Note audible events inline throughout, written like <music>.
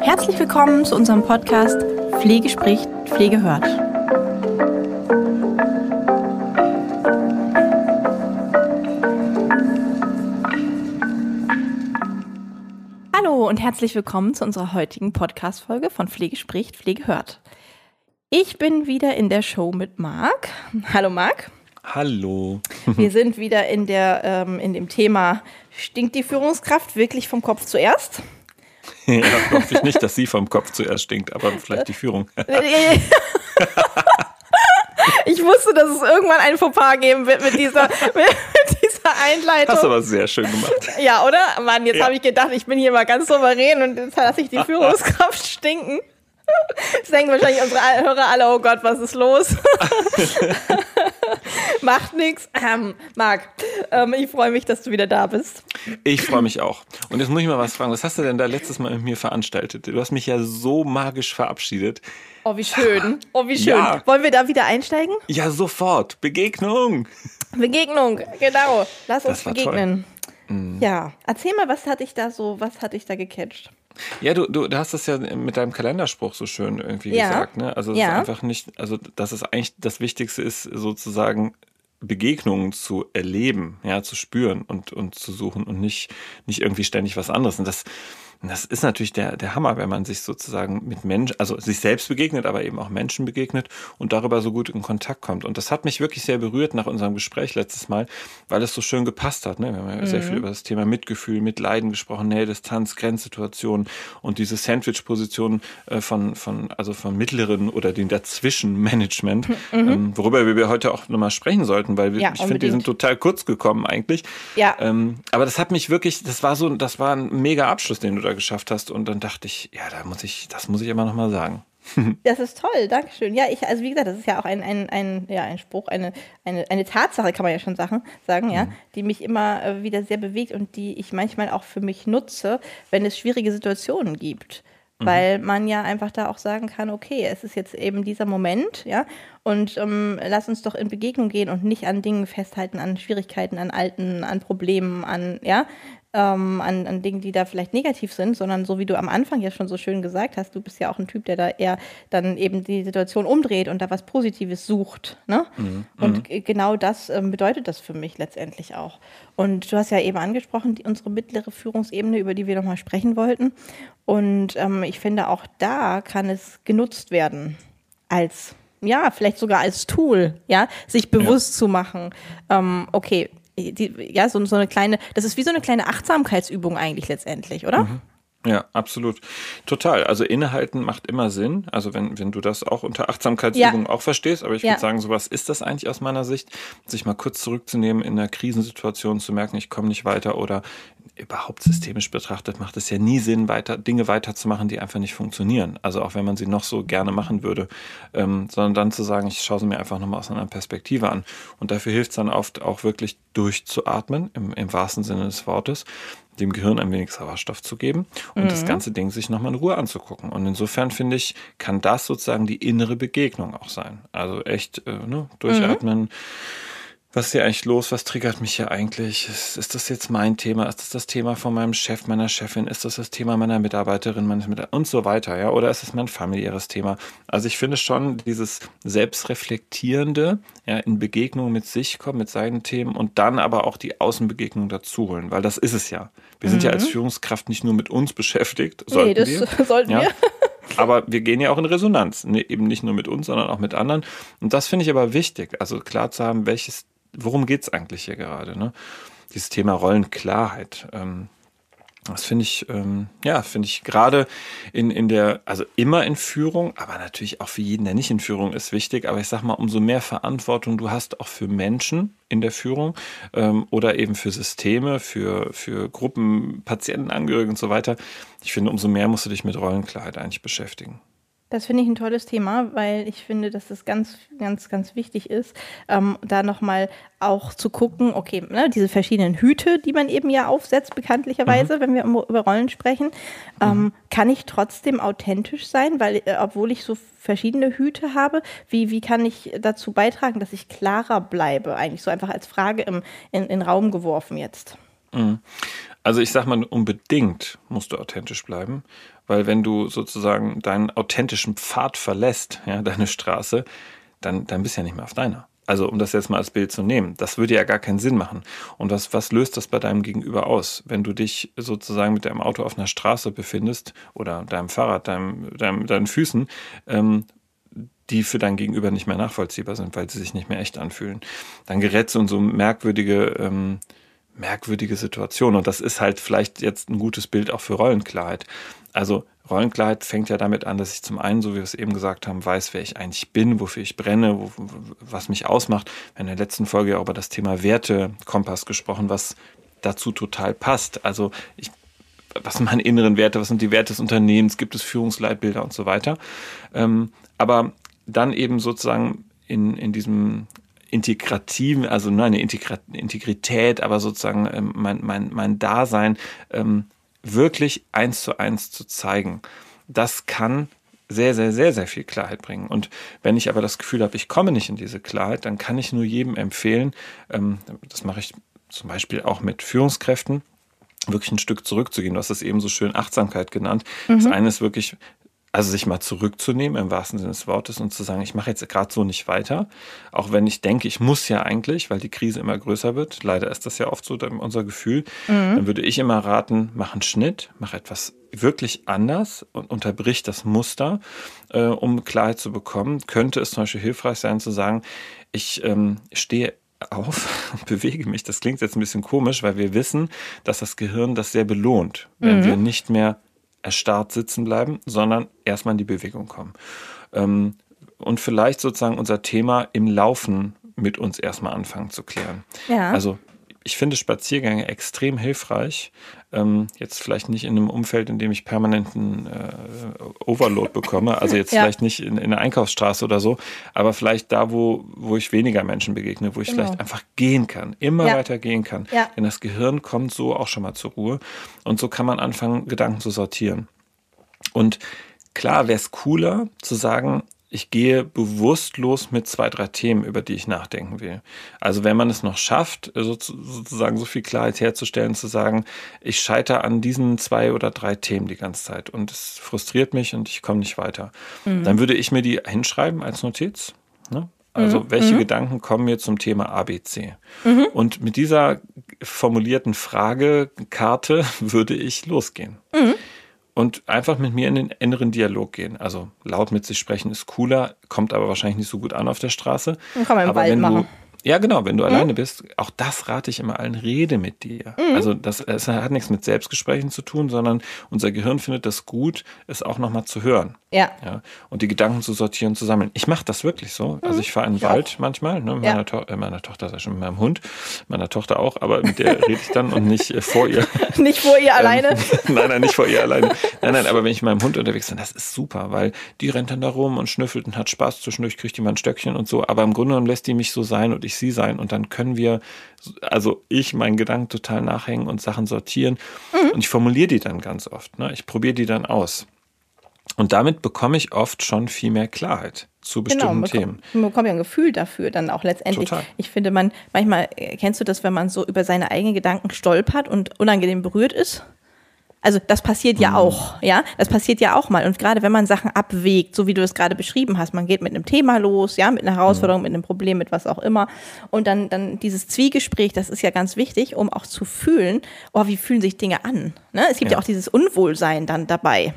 Herzlich willkommen zu unserem Podcast Pflege spricht, Pflege hört. Hallo und herzlich willkommen zu unserer heutigen Podcast-Folge von Pflege spricht, Pflege hört. Ich bin wieder in der Show mit Marc. Hallo Marc. Hallo. <laughs> Wir sind wieder in, der, ähm, in dem Thema, stinkt die Führungskraft wirklich vom Kopf zuerst? ja, hoffe ich nicht, dass sie vom Kopf zuerst stinkt, aber vielleicht die Führung. <laughs> <laughs> ich wusste, dass es irgendwann ein Fauxpas geben wird mit dieser, mit dieser Einleitung. Hast du aber sehr schön gemacht. Ja, oder? Mann, jetzt ja. habe ich gedacht, ich bin hier mal ganz souverän und jetzt lasse ich die Führungskraft stinken. Jetzt denken wahrscheinlich unsere Hörer alle, oh Gott, was ist los? Macht nichts. Ähm, Marc, ähm, ich freue mich, dass du wieder da bist. Ich freue mich auch. Und jetzt muss ich mal was fragen. Was hast du denn da letztes Mal mit mir veranstaltet? Du hast mich ja so magisch verabschiedet. Oh, wie schön. Oh, wie schön. Ja. Wollen wir da wieder einsteigen? Ja, sofort. Begegnung. Begegnung, genau. Lass uns begegnen. Mhm. Ja, erzähl mal, was hatte ich da so, was hatte ich da gecatcht? Ja, du, du, du hast das ja mit deinem Kalenderspruch so schön irgendwie ja. gesagt, ne? Also ja. einfach nicht, also dass es eigentlich das Wichtigste ist, sozusagen Begegnungen zu erleben, ja, zu spüren und, und zu suchen und nicht, nicht irgendwie ständig was anderes. Und das, das ist natürlich der, der Hammer, wenn man sich sozusagen mit Menschen, also sich selbst begegnet, aber eben auch Menschen begegnet und darüber so gut in Kontakt kommt. Und das hat mich wirklich sehr berührt nach unserem Gespräch letztes Mal, weil es so schön gepasst hat. Ne? Wir haben ja mhm. sehr viel über das Thema Mitgefühl, Mitleiden gesprochen, Nähe, Distanz, Grenzsituationen und diese Sandwich-Position äh, von, von, also von mittleren oder den Dazwischen-Management, mhm. ähm, worüber wir heute auch nochmal sprechen sollten, weil wir, ja, ich finde, die sind total kurz gekommen eigentlich. Ja. Ähm, aber das hat mich wirklich, das war so, das war ein mega Abschluss, den du da geschafft hast. Und dann dachte ich, ja, da muss ich, das muss ich immer noch mal sagen. <laughs> Das ist toll, Dankeschön. Ja, ich, also wie gesagt, das ist ja auch ein, ein, ein, ja, ein Spruch, eine, eine, eine Tatsache, kann man ja schon sagen, sagen ja, mhm. die mich immer äh, wieder sehr bewegt und die ich manchmal auch für mich nutze, wenn es schwierige Situationen gibt. Mhm. Weil man ja einfach da auch sagen kann, okay, es ist jetzt eben dieser Moment, ja, und ähm, lass uns doch in Begegnung gehen und nicht an Dingen festhalten, an Schwierigkeiten, an Alten, an Problemen, an, ja, ähm, an, an Dingen, die da vielleicht negativ sind, sondern so wie du am Anfang ja schon so schön gesagt hast, du bist ja auch ein Typ, der da eher dann eben die Situation umdreht und da was Positives sucht. Ne? Mhm. Und mhm. genau das ähm, bedeutet das für mich letztendlich auch. Und du hast ja eben angesprochen, die, unsere mittlere Führungsebene, über die wir nochmal sprechen wollten. Und ähm, ich finde, auch da kann es genutzt werden als ja, vielleicht sogar als Tool, ja, sich bewusst ja. zu machen, ähm, okay, die, ja, so, so eine kleine, das ist wie so eine kleine Achtsamkeitsübung eigentlich letztendlich, oder? Mhm. Ja, absolut. Total. Also innehalten macht immer Sinn. Also wenn, wenn du das auch unter Achtsamkeitsübung ja. auch verstehst, aber ich ja. würde sagen, sowas ist das eigentlich aus meiner Sicht, sich mal kurz zurückzunehmen in einer Krisensituation, zu merken, ich komme nicht weiter oder überhaupt systemisch betrachtet macht es ja nie Sinn, weiter, Dinge weiterzumachen, die einfach nicht funktionieren. Also auch wenn man sie noch so gerne machen würde, ähm, sondern dann zu sagen, ich schaue sie mir einfach nochmal aus einer Perspektive an. Und dafür hilft es dann oft auch wirklich durchzuatmen, im, im wahrsten Sinne des Wortes dem Gehirn ein wenig Sauerstoff zu geben und mhm. das ganze Ding sich nochmal in Ruhe anzugucken. Und insofern finde ich, kann das sozusagen die innere Begegnung auch sein. Also echt äh, ne, durchatmen. Mhm was ist hier eigentlich los? Was triggert mich hier eigentlich? Ist, ist, das jetzt mein Thema? Ist das das Thema von meinem Chef, meiner Chefin? Ist das das Thema meiner Mitarbeiterin, meines Mitarbeiters und so weiter? Ja, oder ist es mein familiäres Thema? Also ich finde schon dieses selbstreflektierende, ja, in Begegnung mit sich kommen, mit seinen Themen und dann aber auch die Außenbegegnung dazu holen, weil das ist es ja. Wir sind mhm. ja als Führungskraft nicht nur mit uns beschäftigt, sollten nee, das wir. <laughs> sollten ja. wir. Aber wir gehen ja auch in Resonanz, ne? eben nicht nur mit uns, sondern auch mit anderen. Und das finde ich aber wichtig, also klar zu haben, welches worum geht es eigentlich hier gerade? Ne? Dieses Thema Rollenklarheit. Ähm, das finde ich, ähm, ja, finde ich gerade in, in der, also immer in Führung, aber natürlich auch für jeden, der nicht in Führung ist, wichtig. Aber ich sag mal, umso mehr Verantwortung du hast auch für Menschen in der Führung ähm, oder eben für Systeme, für, für Gruppen, Patientenangehörige und so weiter. Ich finde, umso mehr musst du dich mit Rollenklarheit eigentlich beschäftigen. Das finde ich ein tolles Thema, weil ich finde, dass es ganz, ganz, ganz wichtig ist, ähm, da nochmal auch zu gucken, okay, ne, diese verschiedenen Hüte, die man eben ja aufsetzt, bekanntlicherweise, mhm. wenn wir über Rollen sprechen, ähm, mhm. kann ich trotzdem authentisch sein, weil, äh, obwohl ich so verschiedene Hüte habe, wie, wie kann ich dazu beitragen, dass ich klarer bleibe? Eigentlich so einfach als Frage im, in, in Raum geworfen jetzt. Mhm. Also ich sag mal, unbedingt musst du authentisch bleiben, weil wenn du sozusagen deinen authentischen Pfad verlässt, ja, deine Straße, dann, dann bist du ja nicht mehr auf deiner. Also um das jetzt mal als Bild zu nehmen, das würde ja gar keinen Sinn machen. Und was, was löst das bei deinem Gegenüber aus, wenn du dich sozusagen mit deinem Auto auf einer Straße befindest oder deinem Fahrrad, deinem, deinem, deinen Füßen, ähm, die für dein Gegenüber nicht mehr nachvollziehbar sind, weil sie sich nicht mehr echt anfühlen. Dann gerätst du in so merkwürdige ähm, merkwürdige Situation. Und das ist halt vielleicht jetzt ein gutes Bild auch für Rollenklarheit. Also Rollenklarheit fängt ja damit an, dass ich zum einen, so wie wir es eben gesagt haben, weiß, wer ich eigentlich bin, wofür ich brenne, wo, was mich ausmacht. Wir haben in der letzten Folge ja auch über das Thema Wertekompass gesprochen, was dazu total passt. Also ich, was sind meine inneren Werte, was sind die Werte des Unternehmens, gibt es Führungsleitbilder und so weiter. Ähm, aber dann eben sozusagen in, in diesem integrativen, also nur eine Integrität, aber sozusagen ähm, mein, mein, mein Dasein ähm, wirklich eins zu eins zu zeigen. Das kann sehr, sehr, sehr, sehr viel Klarheit bringen. Und wenn ich aber das Gefühl habe, ich komme nicht in diese Klarheit, dann kann ich nur jedem empfehlen, ähm, das mache ich zum Beispiel auch mit Führungskräften, wirklich ein Stück zurückzugehen. Du hast es eben so schön Achtsamkeit genannt. Mhm. Das eine ist wirklich also sich mal zurückzunehmen im wahrsten Sinne des Wortes und zu sagen, ich mache jetzt gerade so nicht weiter, auch wenn ich denke, ich muss ja eigentlich, weil die Krise immer größer wird. Leider ist das ja oft so unser Gefühl. Mhm. Dann würde ich immer raten, mach einen Schnitt, mach etwas wirklich anders und unterbrich das Muster, äh, um Klarheit zu bekommen. Könnte es zum Beispiel hilfreich sein zu sagen, ich ähm, stehe auf und <laughs> bewege mich. Das klingt jetzt ein bisschen komisch, weil wir wissen, dass das Gehirn das sehr belohnt, wenn mhm. wir nicht mehr erstarrt sitzen bleiben, sondern erstmal in die Bewegung kommen. Ähm, und vielleicht sozusagen unser Thema im Laufen mit uns erstmal anfangen zu klären. Ja. Also ich finde Spaziergänge extrem hilfreich. Ähm, jetzt vielleicht nicht in einem Umfeld, in dem ich permanenten äh, Overload bekomme, also jetzt <laughs> ja. vielleicht nicht in, in, der Einkaufsstraße oder so, aber vielleicht da, wo, wo ich weniger Menschen begegne, wo ich genau. vielleicht einfach gehen kann, immer ja. weiter gehen kann. Ja. Denn das Gehirn kommt so auch schon mal zur Ruhe. Und so kann man anfangen, Gedanken zu sortieren. Und klar wäre es cooler zu sagen, ich gehe bewusst los mit zwei, drei Themen, über die ich nachdenken will. Also wenn man es noch schafft, sozusagen so viel Klarheit herzustellen, zu sagen, ich scheitere an diesen zwei oder drei Themen die ganze Zeit und es frustriert mich und ich komme nicht weiter, mhm. dann würde ich mir die hinschreiben als Notiz. Ne? Also mhm. welche mhm. Gedanken kommen mir zum Thema ABC? Mhm. Und mit dieser formulierten Fragekarte <laughs> würde ich losgehen. Mhm und einfach mit mir in den inneren Dialog gehen. Also laut mit sich sprechen ist cooler, kommt aber wahrscheinlich nicht so gut an auf der Straße. Kann man im aber Wald machen. Ja, genau, wenn du mhm. alleine bist, auch das rate ich immer allen, rede mit dir. Mhm. Also das, das hat nichts mit Selbstgesprächen zu tun, sondern unser Gehirn findet das gut, es auch nochmal zu hören. Ja. ja. Und die Gedanken zu sortieren, zu sammeln. Ich mache das wirklich so. Also mhm. ich fahre in den Wald auch. manchmal, ne, meiner, ja. to äh, meiner Tochter, sei schon mit meinem Hund, meiner Tochter auch, aber mit der rede ich dann und nicht äh, vor ihr. <laughs> nicht vor ihr alleine? Ähm, <laughs> nein, nein, nicht vor ihr alleine. Nein, nein, <laughs> aber wenn ich mit meinem Hund unterwegs bin, das ist super, weil die rennt dann da rum und schnüffelt und hat Spaß, zwischendurch kriegt die mal ein Stöckchen und so, aber im Grunde genommen lässt die mich so sein und ich sie sein und dann können wir, also ich meinen Gedanken total nachhängen und Sachen sortieren. Mhm. Und ich formuliere die dann ganz oft. Ne? Ich probiere die dann aus. Und damit bekomme ich oft schon viel mehr Klarheit zu genau, bestimmten genau, Themen. Man bekommt ja ein Gefühl dafür dann auch letztendlich. Total. Ich finde, man manchmal kennst du das, wenn man so über seine eigenen Gedanken stolpert und unangenehm berührt ist? Also das passiert ja mhm. auch, ja, das passiert ja auch mal. Und gerade wenn man Sachen abwägt, so wie du es gerade beschrieben hast, man geht mit einem Thema los, ja, mit einer Herausforderung, mhm. mit einem Problem, mit was auch immer. Und dann, dann dieses Zwiegespräch, das ist ja ganz wichtig, um auch zu fühlen, oh, wie fühlen sich Dinge an. Ne? Es gibt ja. ja auch dieses Unwohlsein dann dabei.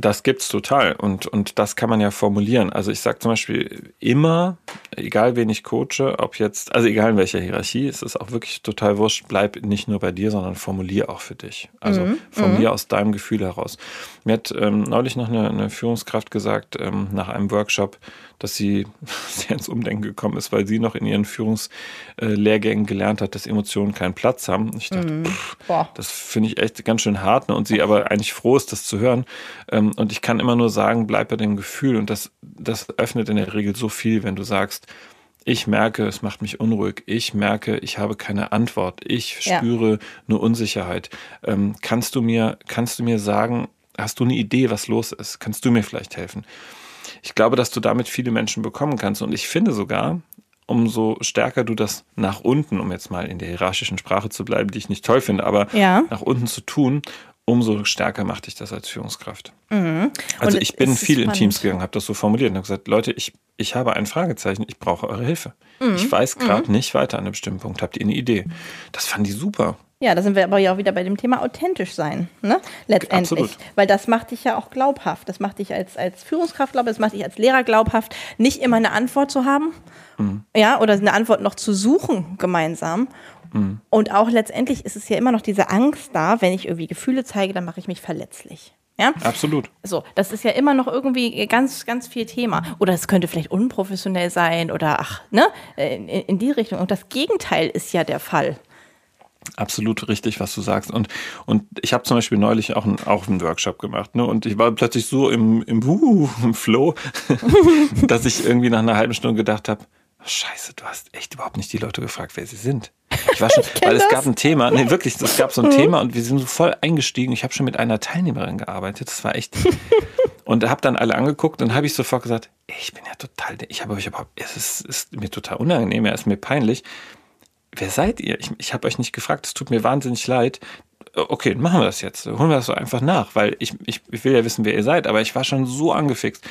Das gibt's total und, und das kann man ja formulieren. Also ich sage zum Beispiel immer, egal wen ich coache, ob jetzt, also egal in welcher Hierarchie, es ist auch wirklich total wurscht, bleib nicht nur bei dir, sondern formulier auch für dich. Also mhm. formulier mhm. aus deinem Gefühl heraus. Mir hat ähm, neulich noch eine, eine Führungskraft gesagt, ähm, nach einem Workshop, dass sie <laughs> sehr ins Umdenken gekommen ist, weil sie noch in ihren Führungslehrgängen gelernt hat, dass Emotionen keinen Platz haben. Ich dachte, mhm. pff, das finde ich echt ganz schön hart. Ne? Und sie aber eigentlich froh ist, das zu hören. Ähm, und ich kann immer nur sagen, bleib bei dem Gefühl. Und das, das öffnet in der Regel so viel, wenn du sagst, ich merke, es macht mich unruhig. Ich merke, ich habe keine Antwort. Ich spüre ja. eine Unsicherheit. Ähm, kannst du mir, kannst du mir sagen, hast du eine Idee, was los ist? Kannst du mir vielleicht helfen? Ich glaube, dass du damit viele Menschen bekommen kannst. Und ich finde sogar, umso stärker du das nach unten, um jetzt mal in der hierarchischen Sprache zu bleiben, die ich nicht toll finde, aber ja. nach unten zu tun, umso stärker macht dich das als Führungskraft. Mhm. Also ich bin viel in Teams gegangen, habe das so formuliert und habe gesagt, Leute, ich, ich habe ein Fragezeichen, ich brauche eure Hilfe. Mhm. Ich weiß gerade mhm. nicht weiter an einem bestimmten Punkt. Habt ihr eine Idee? Das fand ich super. Ja, da sind wir aber ja auch wieder bei dem Thema authentisch sein, ne? Letztendlich. Absolut. Weil das macht dich ja auch glaubhaft. Das macht dich als, als Führungskraft glaubhaft, das macht dich als Lehrer glaubhaft, nicht immer eine Antwort zu haben. Mhm. Ja, oder eine Antwort noch zu suchen gemeinsam. Mhm. Und auch letztendlich ist es ja immer noch diese Angst da, wenn ich irgendwie Gefühle zeige, dann mache ich mich verletzlich. Ja? Absolut. So, das ist ja immer noch irgendwie ganz, ganz viel Thema. Oder es könnte vielleicht unprofessionell sein oder ach, ne, in, in die Richtung. Und das Gegenteil ist ja der Fall. Absolut richtig, was du sagst. Und, und ich habe zum Beispiel neulich auch, ein, auch einen Workshop gemacht. Ne? Und ich war plötzlich so im, im, uh, im Flow, <laughs> dass ich irgendwie nach einer halben Stunde gedacht habe, Scheiße, du hast echt überhaupt nicht die Leute gefragt, wer sie sind. Ich war <laughs> schon, ich weil es das. gab ein Thema, nee, wirklich, es gab so ein mhm. Thema und wir sind so voll eingestiegen. Ich habe schon mit einer Teilnehmerin gearbeitet. Das war echt. <laughs> und habe dann alle angeguckt und habe ich sofort gesagt, ich bin ja total, ich habe euch überhaupt, es ist, ist mir total unangenehm, es ist mir peinlich wer seid ihr? Ich, ich habe euch nicht gefragt, es tut mir wahnsinnig leid. Okay, machen wir das jetzt. Holen wir das so einfach nach, weil ich, ich, ich will ja wissen, wer ihr seid, aber ich war schon so angefixt.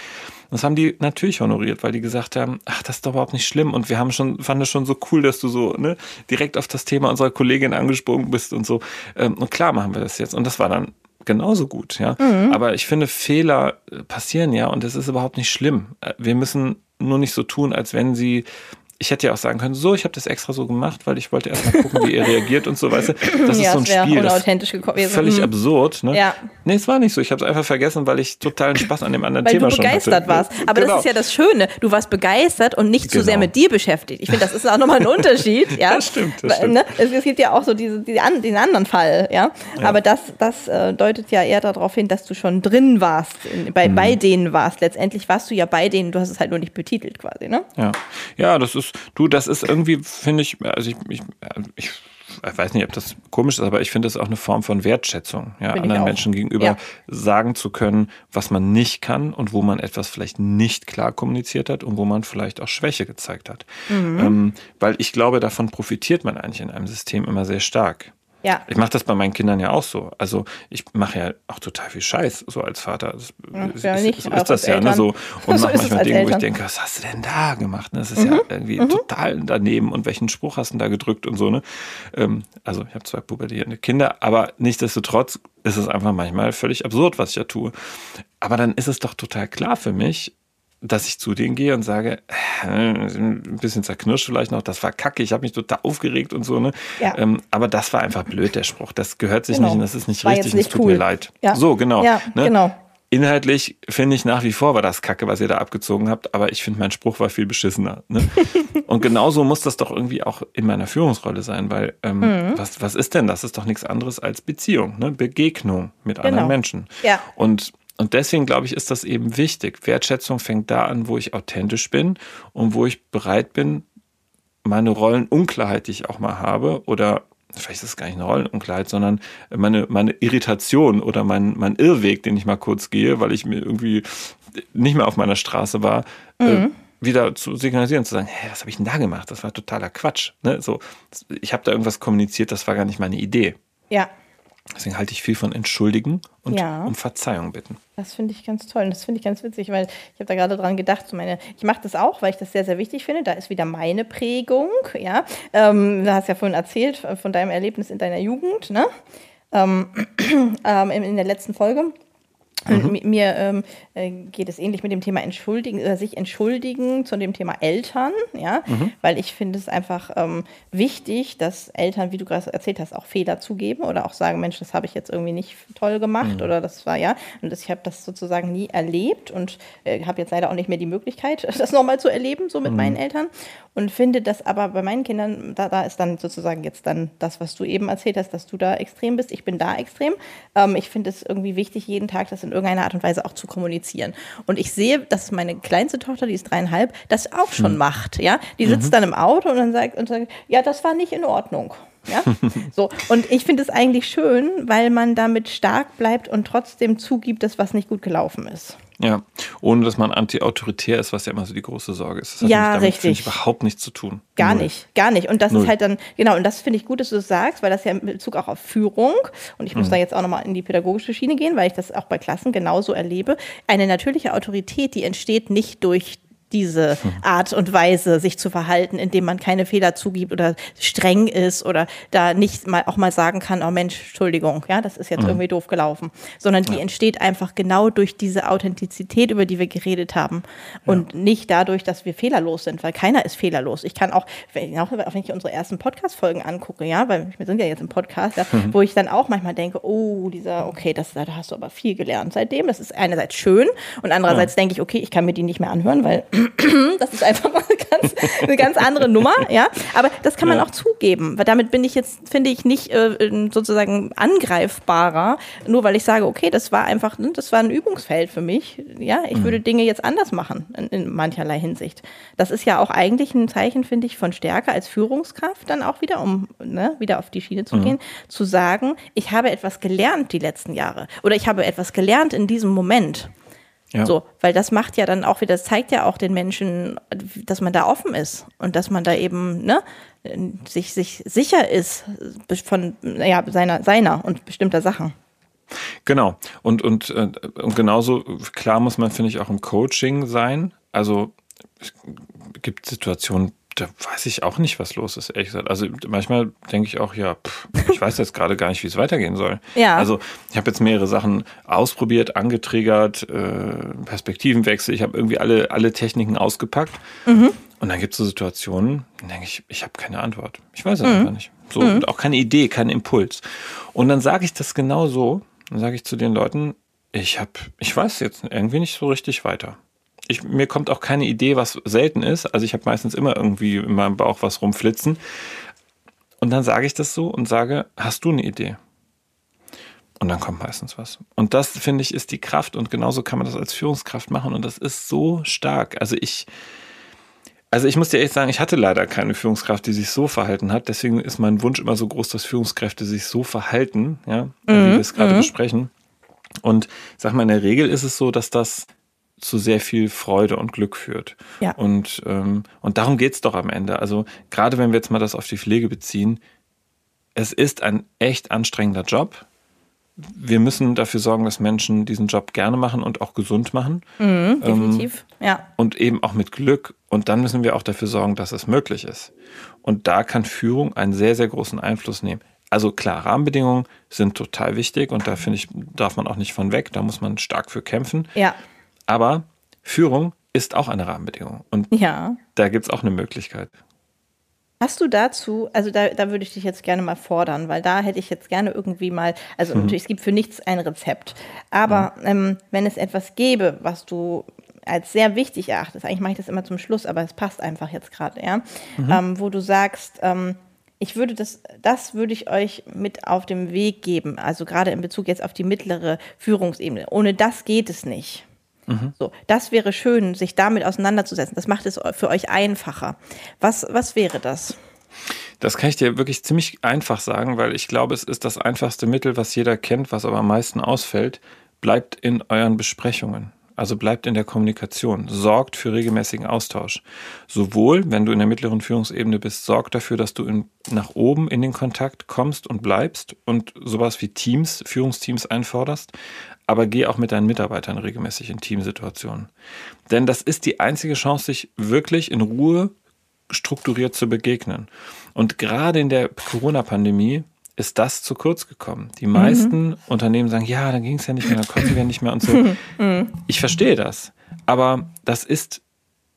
Das haben die natürlich honoriert, weil die gesagt haben, ach, das ist doch überhaupt nicht schlimm. Und wir haben schon, fanden es schon so cool, dass du so ne, direkt auf das Thema unserer Kollegin angesprungen bist und so. Ähm, und klar machen wir das jetzt. Und das war dann genauso gut, ja. Mhm. Aber ich finde, Fehler passieren ja und es ist überhaupt nicht schlimm. Äh, wir müssen nur nicht so tun, als wenn sie ich hätte ja auch sagen können, so, ich habe das extra so gemacht, weil ich wollte erst mal gucken, wie ihr reagiert und so, weißt du. <clears throat> Das ja, ist so ein Spiel, das ist völlig mhm. absurd. Ne? Ja. Nee, es war nicht so. Ich habe es einfach vergessen, weil ich totalen Spaß an dem anderen weil Thema schon hatte. Weil du begeistert warst. Aber genau. das ist ja das Schöne. Du warst begeistert und nicht genau. zu sehr mit dir beschäftigt. Ich finde, das ist auch nochmal ein <laughs> Unterschied. ja, das stimmt. Das stimmt. Ne? Es, es, gibt ja auch so diese, diese an, den anderen Fall. Ja, ja. aber das, das äh, deutet ja eher darauf hin, dass du schon drin warst, in, bei, mhm. bei denen warst. Letztendlich warst du ja bei denen. Du hast es halt nur nicht betitelt quasi. Ne? Ja, ja, das ist du, das ist irgendwie, finde ich, also ich, ich, ich weiß nicht, ob das komisch ist, aber ich finde es auch eine Form von Wertschätzung, ja, anderen Menschen gegenüber ja. sagen zu können, was man nicht kann und wo man etwas vielleicht nicht klar kommuniziert hat und wo man vielleicht auch Schwäche gezeigt hat. Mhm. Ähm, weil ich glaube, davon profitiert man eigentlich in einem System immer sehr stark. Ja. Ich mache das bei meinen Kindern ja auch so. Also ich mache ja auch total viel Scheiß so als Vater. Das, ja, ist, nicht, so ist das ja. Ne, so. <laughs> Und so mache manchmal Dinge, wo ich denke, was hast du denn da gemacht? Das ist mhm. ja irgendwie mhm. total daneben und welchen Spruch hast du da gedrückt und so. Ne? Ähm, also ich habe zwei pubertierende Kinder, aber nichtsdestotrotz ist es einfach manchmal völlig absurd, was ich da tue. Aber dann ist es doch total klar für mich, dass ich zu denen gehe und sage, ein bisschen zerknirscht vielleicht noch, das war kacke, ich habe mich total aufgeregt und so, ne? Ja. Ähm, aber das war einfach blöd, der Spruch. Das gehört sich genau. nicht und das ist nicht war richtig, es tut cool. mir leid. Ja. So, genau. Ja, ne? genau. Inhaltlich finde ich nach wie vor war das Kacke, was ihr da abgezogen habt, aber ich finde, mein Spruch war viel beschissener. Ne? <laughs> und genauso muss das doch irgendwie auch in meiner Führungsrolle sein, weil ähm, mhm. was, was ist denn? Das ist doch nichts anderes als Beziehung, ne? Begegnung mit genau. anderen Menschen. Ja. Und und deswegen glaube ich, ist das eben wichtig. Wertschätzung fängt da an, wo ich authentisch bin und wo ich bereit bin, meine Rollenunklarheit, die ich auch mal habe, oder vielleicht ist es gar nicht eine Rollenunklarheit, sondern meine, meine Irritation oder mein, mein Irrweg, den ich mal kurz gehe, weil ich mir irgendwie nicht mehr auf meiner Straße war, äh, mhm. äh, wieder zu signalisieren, zu sagen, hä, was habe ich denn da gemacht? Das war totaler Quatsch. Ne? So, ich habe da irgendwas kommuniziert, das war gar nicht meine Idee. Ja. Deswegen halte ich viel von entschuldigen und ja. um Verzeihung bitten. Das finde ich ganz toll und das finde ich ganz witzig, weil ich habe da gerade dran gedacht, so meine, ich mache das auch, weil ich das sehr, sehr wichtig finde. Da ist wieder meine Prägung, ja. Ähm, du hast ja vorhin erzählt von deinem Erlebnis in deiner Jugend, ne? Ähm, <clears throat> ähm, in der letzten Folge. Mhm. Mir ähm, äh, geht es ähnlich mit dem Thema entschuldigen, äh, sich entschuldigen zu dem Thema Eltern, ja, mhm. weil ich finde es einfach ähm, wichtig, dass Eltern, wie du gerade erzählt hast, auch Fehler zugeben oder auch sagen, Mensch, das habe ich jetzt irgendwie nicht toll gemacht mhm. oder das war ja, und das, ich habe das sozusagen nie erlebt und äh, habe jetzt leider auch nicht mehr die Möglichkeit, <laughs> das nochmal zu erleben, so mit mhm. meinen Eltern und finde das aber bei meinen Kindern, da, da ist dann sozusagen jetzt dann das, was du eben erzählt hast, dass du da extrem bist, ich bin da extrem. Ähm, ich finde es irgendwie wichtig, jeden Tag das in in irgendeiner Art und Weise auch zu kommunizieren. Und ich sehe, dass meine kleinste Tochter, die ist dreieinhalb, das auch schon mhm. macht. Ja, die sitzt mhm. dann im Auto und dann sagt und sagt, ja, das war nicht in Ordnung. Ja? So. Und ich finde es eigentlich schön, weil man damit stark bleibt und trotzdem zugibt, dass was nicht gut gelaufen ist. Ja, ohne dass man anti-autoritär ist, was ja immer so die große Sorge ist. Das hat ja, damit, richtig. Ich, überhaupt nichts zu tun. Gar Null. nicht, gar nicht. Und das Null. ist halt dann, genau, und das finde ich gut, dass du das sagst, weil das ja in Bezug auch auf Führung, und ich muss mhm. da jetzt auch nochmal in die pädagogische Schiene gehen, weil ich das auch bei Klassen genauso erlebe. Eine natürliche Autorität, die entsteht nicht durch diese Art und Weise, sich zu verhalten, indem man keine Fehler zugibt oder streng ist oder da nicht mal auch mal sagen kann, oh Mensch, Entschuldigung, ja, das ist jetzt mhm. irgendwie doof gelaufen, sondern die ja. entsteht einfach genau durch diese Authentizität, über die wir geredet haben und ja. nicht dadurch, dass wir fehlerlos sind, weil keiner ist fehlerlos. Ich kann auch, wenn ich, auch, wenn ich unsere ersten Podcast-Folgen angucke, ja, weil wir sind ja jetzt im Podcast, ja, mhm. wo ich dann auch manchmal denke, oh, dieser, okay, das, da hast du aber viel gelernt seitdem. Das ist einerseits schön und andererseits denke ich, okay, ich kann mir die nicht mehr anhören, weil <clears throat> das ist einfach mal eine <laughs> ganz, eine ganz andere Nummer, ja. Aber das kann man ja. auch zugeben, weil damit bin ich jetzt, finde ich, nicht äh, sozusagen angreifbarer, nur weil ich sage, okay, das war einfach, ne, das war ein Übungsfeld für mich. Ja, ich mhm. würde Dinge jetzt anders machen in, in, mancherlei Hinsicht. Das ist ja auch eigentlich ein Zeichen, finde ich, von Stärke als Führungskraft dann auch wieder, um ne, wieder auf die Schiene zu mhm. gehen, zu sagen, ich habe etwas gelernt die letzten Jahre oder ich habe etwas gelernt in diesem Moment. Ja. So, weil das macht ja dann auch wieder, das zeigt ja auch den Menschen, dass man da offen ist und dass man da eben, ne, sich, sich sicher ist von ja, seiner, seiner und bestimmter Sachen. Genau. Und, und, äh, und genauso klar muss man, finde ich, auch im Coaching sein. Also es gibt Situationen, da weiß ich auch nicht, was los ist, ehrlich gesagt. Also manchmal denke ich auch, ja, pff, ich weiß jetzt gerade gar nicht, wie es weitergehen soll. Ja. Also ich habe jetzt mehrere Sachen ausprobiert, angetriggert, äh, Perspektivenwechsel. Ich habe irgendwie alle, alle Techniken ausgepackt. Mhm. Und dann gibt es so Situationen, da denke ich, ich habe keine Antwort. Ich weiß es mhm. einfach nicht. So, mhm. und auch keine Idee, keinen Impuls. Und dann sage ich das genau so. Dann sage ich zu den Leuten, ich habe, ich weiß jetzt irgendwie nicht so richtig weiter ich, mir kommt auch keine Idee, was selten ist. Also ich habe meistens immer irgendwie in meinem Bauch was rumflitzen. Und dann sage ich das so und sage, hast du eine Idee? Und dann kommt meistens was. Und das, finde ich, ist die Kraft. Und genauso kann man das als Führungskraft machen. Und das ist so stark. Also ich, also ich muss dir echt sagen, ich hatte leider keine Führungskraft, die sich so verhalten hat. Deswegen ist mein Wunsch immer so groß, dass Führungskräfte sich so verhalten, ja, mhm. wie wir es gerade mhm. besprechen. Und sag mal, in der Regel ist es so, dass das zu sehr viel Freude und Glück führt. Ja. Und, ähm, und darum geht's doch am Ende. Also gerade wenn wir jetzt mal das auf die Pflege beziehen, es ist ein echt anstrengender Job. Wir müssen dafür sorgen, dass Menschen diesen Job gerne machen und auch gesund machen. Mhm, definitiv, ähm, ja. Und eben auch mit Glück. Und dann müssen wir auch dafür sorgen, dass es möglich ist. Und da kann Führung einen sehr, sehr großen Einfluss nehmen. Also klar, Rahmenbedingungen sind total wichtig und da finde ich, darf man auch nicht von weg. Da muss man stark für kämpfen. Ja. Aber Führung ist auch eine Rahmenbedingung. Und ja. da gibt es auch eine Möglichkeit. Hast du dazu, also da, da würde ich dich jetzt gerne mal fordern, weil da hätte ich jetzt gerne irgendwie mal, also mhm. natürlich, es gibt für nichts ein Rezept, aber mhm. ähm, wenn es etwas gäbe, was du als sehr wichtig erachtest, eigentlich mache ich das immer zum Schluss, aber es passt einfach jetzt gerade, ja, mhm. ähm, wo du sagst, ähm, ich würde das, das würde ich euch mit auf dem Weg geben, also gerade in Bezug jetzt auf die mittlere Führungsebene. Ohne das geht es nicht. Mhm. So, das wäre schön, sich damit auseinanderzusetzen. Das macht es für euch einfacher. Was, was wäre das? Das kann ich dir wirklich ziemlich einfach sagen, weil ich glaube, es ist das einfachste Mittel, was jeder kennt, was aber am meisten ausfällt. Bleibt in euren Besprechungen. Also bleibt in der Kommunikation, sorgt für regelmäßigen Austausch. Sowohl, wenn du in der mittleren Führungsebene bist, sorgt dafür, dass du in, nach oben in den Kontakt kommst und bleibst und sowas wie Teams, Führungsteams einforderst, aber geh auch mit deinen Mitarbeitern regelmäßig in Teamsituationen. Denn das ist die einzige Chance, sich wirklich in Ruhe strukturiert zu begegnen. Und gerade in der Corona-Pandemie ist das zu kurz gekommen. Die meisten mhm. Unternehmen sagen, ja, dann ging es ja nicht mehr, dann konnten wir nicht mehr und so. <laughs> Mhm. Ich verstehe das. Aber das ist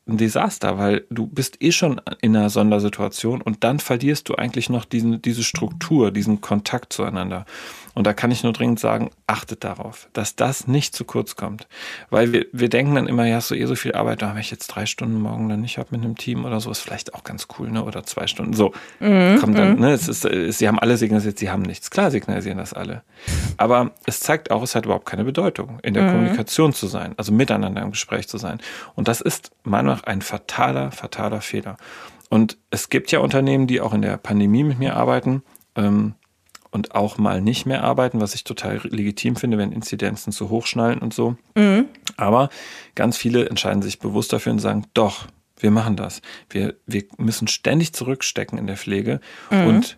ein Desaster, weil du bist eh schon in einer Sondersituation und dann verlierst du eigentlich noch diesen, diese Struktur, diesen Kontakt zueinander. Und da kann ich nur dringend sagen, achtet darauf, dass das nicht zu kurz kommt. Weil wir, wir denken dann immer, ja, so eh so viel Arbeit, da habe ich jetzt drei Stunden morgen dann nicht habe mit einem Team oder so, ist vielleicht auch ganz cool, ne? Oder zwei Stunden. So, mhm. kommt dann, mhm. ne? Es ist, es, sie haben alle signalisiert, sie haben nichts. Klar signalisieren das alle. Aber es zeigt auch, es hat überhaupt keine Bedeutung, in der mhm. Kommunikation zu sein, also miteinander im Gespräch zu sein. Und das ist meiner Meinung nach ein fataler, fataler Fehler. Und es gibt ja Unternehmen, die auch in der Pandemie mit mir arbeiten. Ähm, und auch mal nicht mehr arbeiten, was ich total legitim finde, wenn Inzidenzen zu hoch schnallen und so. Mhm. Aber ganz viele entscheiden sich bewusst dafür und sagen, doch, wir machen das. Wir, wir müssen ständig zurückstecken in der Pflege mhm. und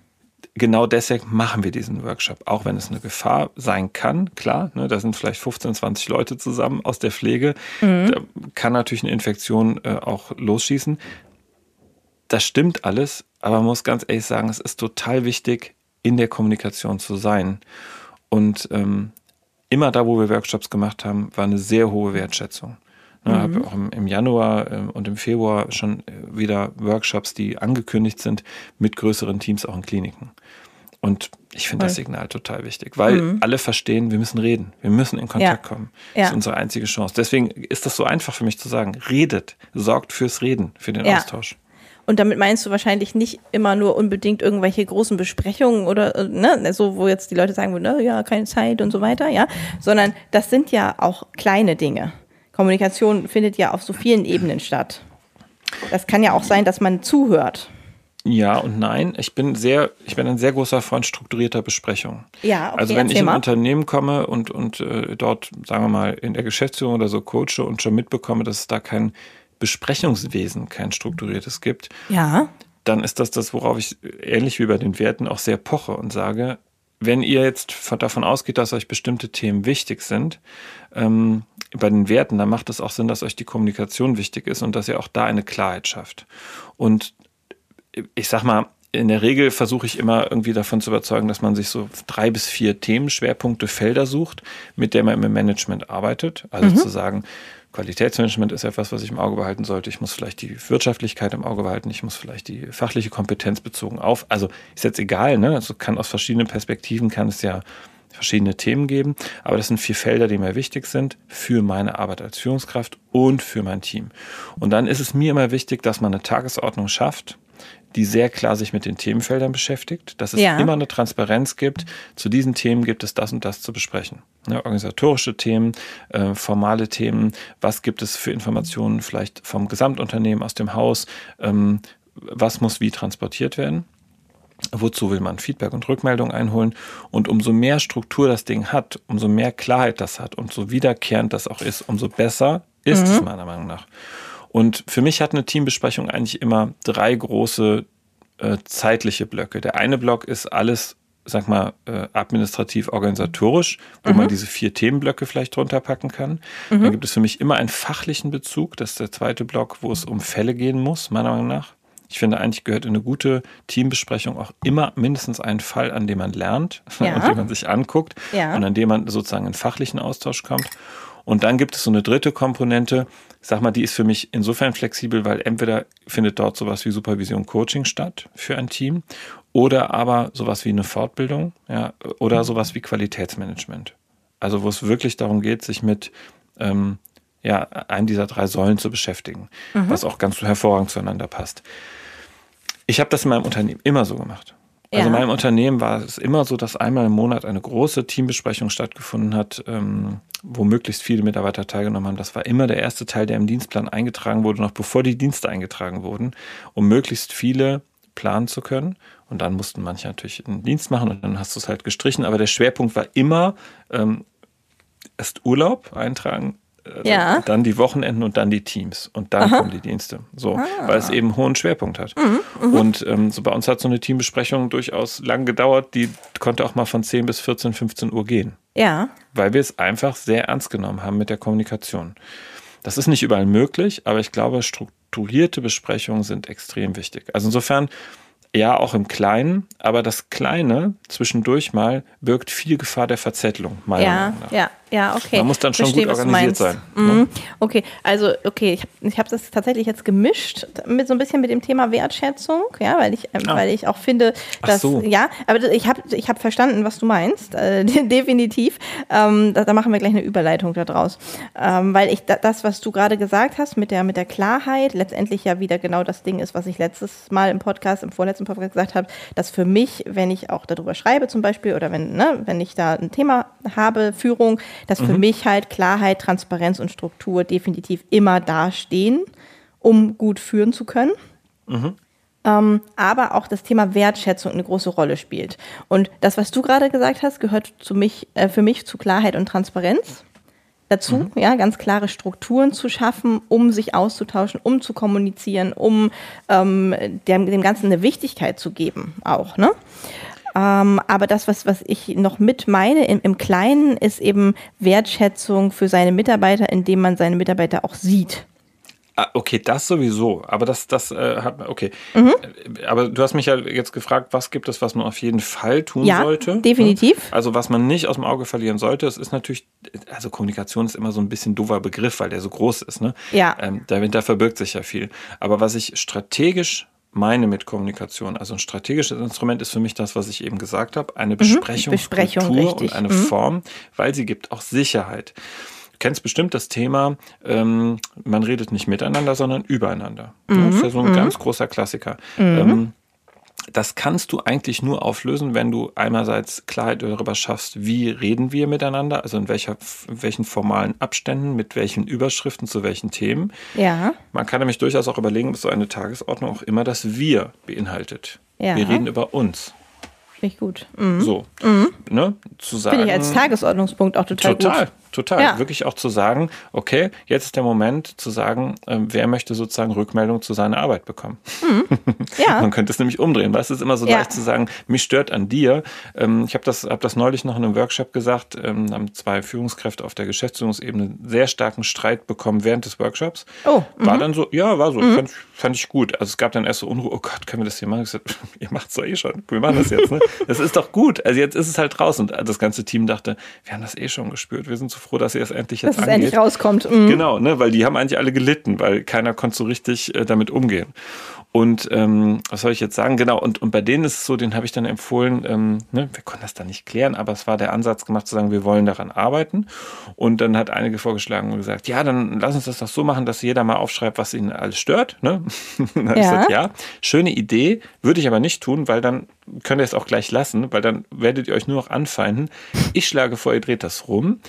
genau deswegen machen wir diesen Workshop, auch wenn es eine Gefahr sein kann, klar, ne, da sind vielleicht 15, 20 Leute zusammen aus der Pflege, mhm. da kann natürlich eine Infektion äh, auch losschießen. Das stimmt alles, aber man muss ganz ehrlich sagen, es ist total wichtig, in der Kommunikation zu sein. Und ähm, immer da, wo wir Workshops gemacht haben, war eine sehr hohe Wertschätzung. Ich ne, mhm. habe auch im, im Januar äh, und im Februar schon äh, wieder Workshops, die angekündigt sind, mit größeren Teams auch in Kliniken. Und ich finde das Signal total wichtig, weil mhm. alle verstehen, wir müssen reden, wir müssen in Kontakt ja. kommen. Das ja. ist unsere einzige Chance. Deswegen ist das so einfach für mich zu sagen, redet, sorgt fürs Reden, für den ja. Austausch. Und damit meinst du wahrscheinlich nicht immer nur unbedingt irgendwelche großen Besprechungen oder, äh, ne, so, wo jetzt die Leute sagen, ne, ja, keine Zeit und so weiter, ja, sondern das sind ja auch kleine Dinge. Kommunikation findet ja auf so vielen Ebenen statt. Das kann ja auch sein, dass man zuhört. Ja und nein. Ich bin sehr, ich bin ein sehr großer Freund strukturierter Besprechungen. Ja, okay, Also wenn ich in ein Unternehmen komme und, und äh, dort, sagen wir mal, in der Geschäftsführung oder so coache und schon mitbekomme, dass es da kein Besprechungswesen kein strukturiertes gibt, ja. dann ist das das, worauf ich ähnlich wie bei den Werten auch sehr poche und sage, wenn ihr jetzt davon ausgeht, dass euch bestimmte Themen wichtig sind, ähm, bei den Werten, dann macht es auch Sinn, dass euch die Kommunikation wichtig ist und dass ihr auch da eine Klarheit schafft. Und ich sag mal, in der Regel versuche ich immer irgendwie davon zu überzeugen, dass man sich so drei bis vier Themen, Schwerpunkte, Felder sucht, mit der man im Management arbeitet. Also mhm. zu sagen, Qualitätsmanagement ist etwas, was ich im Auge behalten sollte. Ich muss vielleicht die Wirtschaftlichkeit im Auge behalten. Ich muss vielleicht die fachliche Kompetenz bezogen auf. Also ist jetzt egal, ne? Also kann aus verschiedenen Perspektiven kann es ja verschiedene Themen geben. Aber das sind vier Felder, die mir wichtig sind für meine Arbeit als Führungskraft und für mein Team. Und dann ist es mir immer wichtig, dass man eine Tagesordnung schafft, die sehr klar sich mit den Themenfeldern beschäftigt, dass es ja. immer eine Transparenz gibt. Zu diesen Themen gibt es das und das zu besprechen. Ja, organisatorische Themen, äh, formale Themen, was gibt es für Informationen vielleicht vom Gesamtunternehmen aus dem Haus, ähm, was muss wie transportiert werden. Wozu will man Feedback und Rückmeldung einholen? Und umso mehr Struktur das Ding hat, umso mehr Klarheit das hat und so wiederkehrend das auch ist, umso besser ist mhm. es meiner Meinung nach. Und für mich hat eine Teambesprechung eigentlich immer drei große äh, zeitliche Blöcke. Der eine Block ist alles, sag mal, äh, administrativ organisatorisch, wo mhm. man diese vier Themenblöcke vielleicht drunter packen kann. Mhm. Dann gibt es für mich immer einen fachlichen Bezug. Das ist der zweite Block, wo es um Fälle gehen muss, meiner Meinung nach. Ich finde, eigentlich gehört in eine gute Teambesprechung auch immer mindestens ein Fall, an dem man lernt ja. <laughs> und den man sich anguckt ja. und an dem man sozusagen in fachlichen Austausch kommt. Und dann gibt es so eine dritte Komponente, sag mal, die ist für mich insofern flexibel, weil entweder findet dort sowas wie Supervision Coaching statt für ein Team oder aber sowas wie eine Fortbildung, ja, oder sowas wie Qualitätsmanagement. Also wo es wirklich darum geht, sich mit ähm, ja, einem dieser drei Säulen zu beschäftigen, mhm. was auch ganz hervorragend zueinander passt. Ich habe das in meinem Unternehmen immer so gemacht. Also in meinem Unternehmen war es immer so, dass einmal im Monat eine große Teambesprechung stattgefunden hat, ähm, wo möglichst viele Mitarbeiter teilgenommen haben. Das war immer der erste Teil, der im Dienstplan eingetragen wurde, noch bevor die Dienste eingetragen wurden, um möglichst viele planen zu können. Und dann mussten manche natürlich einen Dienst machen und dann hast du es halt gestrichen. Aber der Schwerpunkt war immer ähm, erst Urlaub eintragen, also ja. dann die Wochenenden und dann die Teams und dann Aha. kommen die Dienste. So, ah. weil es eben einen hohen Schwerpunkt hat. Mhm, mh. Und ähm, so bei uns hat so eine Teambesprechung durchaus lang gedauert. Die konnte auch mal von 10 bis 14, 15 Uhr gehen. Ja. Weil wir es einfach sehr ernst genommen haben mit der Kommunikation. Das ist nicht überall möglich, aber ich glaube, strukturierte Besprechungen sind extrem wichtig. Also insofern ja, auch im Kleinen, aber das Kleine zwischendurch mal birgt viel Gefahr der Verzettelung, meiner ja, Meinung nach. Ja, ja, okay. Man muss dann schon Verstehe, gut organisiert sein. Ne? Mhm. Okay, also okay, ich habe ich hab das tatsächlich jetzt gemischt mit so ein bisschen mit dem Thema Wertschätzung, ja, weil ich, ähm, ah. weil ich auch finde, dass so. ja, aber ich habe ich hab verstanden, was du meinst, äh, <laughs> definitiv. Ähm, da, da, machen wir gleich eine Überleitung daraus, ähm, weil ich da, das, was du gerade gesagt hast mit der mit der Klarheit, letztendlich ja wieder genau das Ding ist, was ich letztes Mal im Podcast, im vorletzten Podcast gesagt habe, dass für mich, wenn ich auch darüber schreibe zum Beispiel oder wenn ne, wenn ich da ein Thema habe, Führung, dass mhm. für mich halt Klarheit, Transparenz und Struktur definitiv immer dastehen, um gut führen zu können. Mhm. Ähm, aber auch das Thema Wertschätzung eine große Rolle spielt. Und das, was du gerade gesagt hast, gehört zu mich, äh, für mich zu Klarheit und Transparenz dazu, mhm. ja, ganz klare Strukturen zu schaffen, um sich auszutauschen, um zu kommunizieren, um ähm, dem, dem Ganzen eine Wichtigkeit zu geben, auch, ne? Ähm, aber das, was, was ich noch mit meine im, im Kleinen, ist eben Wertschätzung für seine Mitarbeiter, indem man seine Mitarbeiter auch sieht. Ah, okay, das sowieso. Aber das, das äh, hat, okay. Mhm. Äh, aber du hast mich ja jetzt gefragt, was gibt es, was man auf jeden Fall tun ja, sollte? Definitiv. Also was man nicht aus dem Auge verlieren sollte, es ist natürlich, also Kommunikation ist immer so ein bisschen doofer Begriff, weil der so groß ist. Ne? Ja. Ähm, dahinter verbirgt sich ja viel. Aber was ich strategisch meine mit Kommunikation. Also ein strategisches Instrument ist für mich das, was ich eben gesagt habe, eine Besprechung, mhm, Besprechung und eine mhm. Form, weil sie gibt auch Sicherheit. Du kennst bestimmt das Thema, ähm, man redet nicht miteinander, sondern übereinander. Mhm. Das ist ja so ein mhm. ganz großer Klassiker. Mhm. Ähm, das kannst du eigentlich nur auflösen, wenn du einerseits Klarheit darüber schaffst, wie reden wir miteinander, also in, welcher, in welchen formalen Abständen, mit welchen Überschriften zu welchen Themen. Ja. Man kann nämlich durchaus auch überlegen, dass so eine Tagesordnung auch immer das Wir beinhaltet. Ja. Wir reden über uns. Finde ich gut. Mhm. So, mhm. ne, zu sagen. Finde ich als Tagesordnungspunkt auch total, total gut. Total. Ja. Wirklich auch zu sagen, okay, jetzt ist der Moment zu sagen, äh, wer möchte sozusagen Rückmeldung zu seiner Arbeit bekommen. Mhm. <laughs> Ja. Man könnte es nämlich umdrehen, weil es ist immer so ja. leicht zu sagen, mich stört an dir. Ähm, ich habe das, hab das neulich noch in einem Workshop gesagt, ähm, haben zwei Führungskräfte auf der Geschäftsführungsebene sehr starken Streit bekommen während des Workshops. Oh. War mhm. dann so, ja, war so, mhm. fand, fand, ich gut. Also es gab dann erst so Unruhe, oh Gott, können wir das hier machen? Ich gesagt, <laughs> ihr macht es doch eh schon, wir machen das jetzt. Ne? <laughs> Das ist doch gut. Also jetzt ist es halt raus. Und das ganze Team dachte, wir haben das eh schon gespürt, wir sind so froh, dass ihr es endlich jetzt Dass angeht. es endlich rauskommt. Mhm. Genau, ne, weil die haben eigentlich alle gelitten, weil keiner konnte so richtig äh, damit umgehen. Und ähm, was soll ich jetzt sagen? Genau, und, und bei denen ist es so, den habe ich dann empfohlen, ähm, ne, wir konnten das dann nicht klären, aber es war der Ansatz gemacht zu sagen, wir wollen daran arbeiten. Und dann hat einige vorgeschlagen und gesagt, ja, dann lass uns das doch so machen, dass jeder mal aufschreibt, was ihn alles stört. Ne? <laughs> dann ja. ich gesagt, ja, schöne Idee, würde ich aber nicht tun, weil dann könnt ihr es auch gleich lassen, weil dann werdet ihr euch nur noch anfeinden. Ich schlage vor, ihr dreht das rum